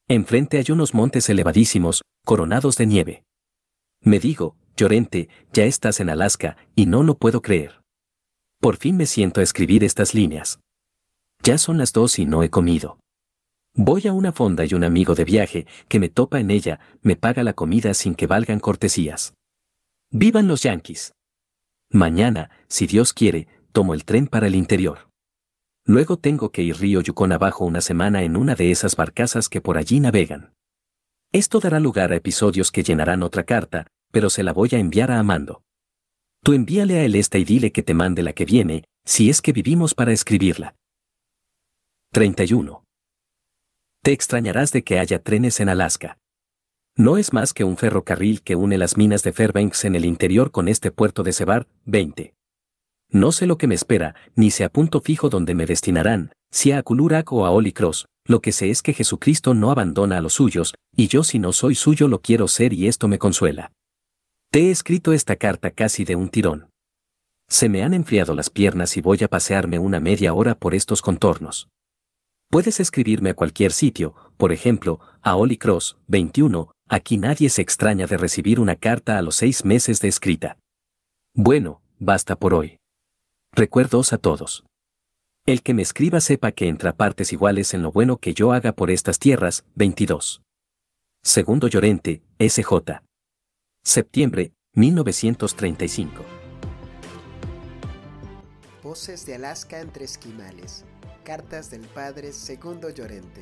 Enfrente hay unos montes elevadísimos, coronados de nieve. Me digo, Llorente, ya estás en Alaska, y no lo puedo creer. Por fin me siento a escribir estas líneas. Ya son las dos y no he comido. Voy a una fonda y un amigo de viaje, que me topa en ella, me paga la comida sin que valgan cortesías. ¡Vivan los yanquis! Mañana, si Dios quiere, tomo el tren para el interior. Luego tengo que ir río Yukon abajo una semana en una de esas barcazas que por allí navegan. Esto dará lugar a episodios que llenarán otra carta, pero se la voy a enviar a Amando. Tú envíale a él esta y dile que te mande la que viene, si es que vivimos para escribirla. 31. Te extrañarás de que haya trenes en Alaska. No es más que un ferrocarril que une las minas de Fairbanks en el interior con este puerto de Sebar, 20. No sé lo que me espera, ni sé a punto fijo donde me destinarán, si a Akulurak o a Holy Cross, lo que sé es que Jesucristo no abandona a los suyos, y yo si no soy suyo lo quiero ser y esto me consuela. Te he escrito esta carta casi de un tirón. Se me han enfriado las piernas y voy a pasearme una media hora por estos contornos. Puedes escribirme a cualquier sitio, por ejemplo, a Holy Cross, 21, aquí nadie se extraña de recibir una carta a los seis meses de escrita. Bueno, basta por hoy. Recuerdos a todos. El que me escriba sepa que entra partes iguales en lo bueno que yo haga por estas tierras, 22. Segundo Llorente, SJ. Septiembre, 1935. Voces de Alaska entre esquimales. Cartas del padre Segundo Llorente.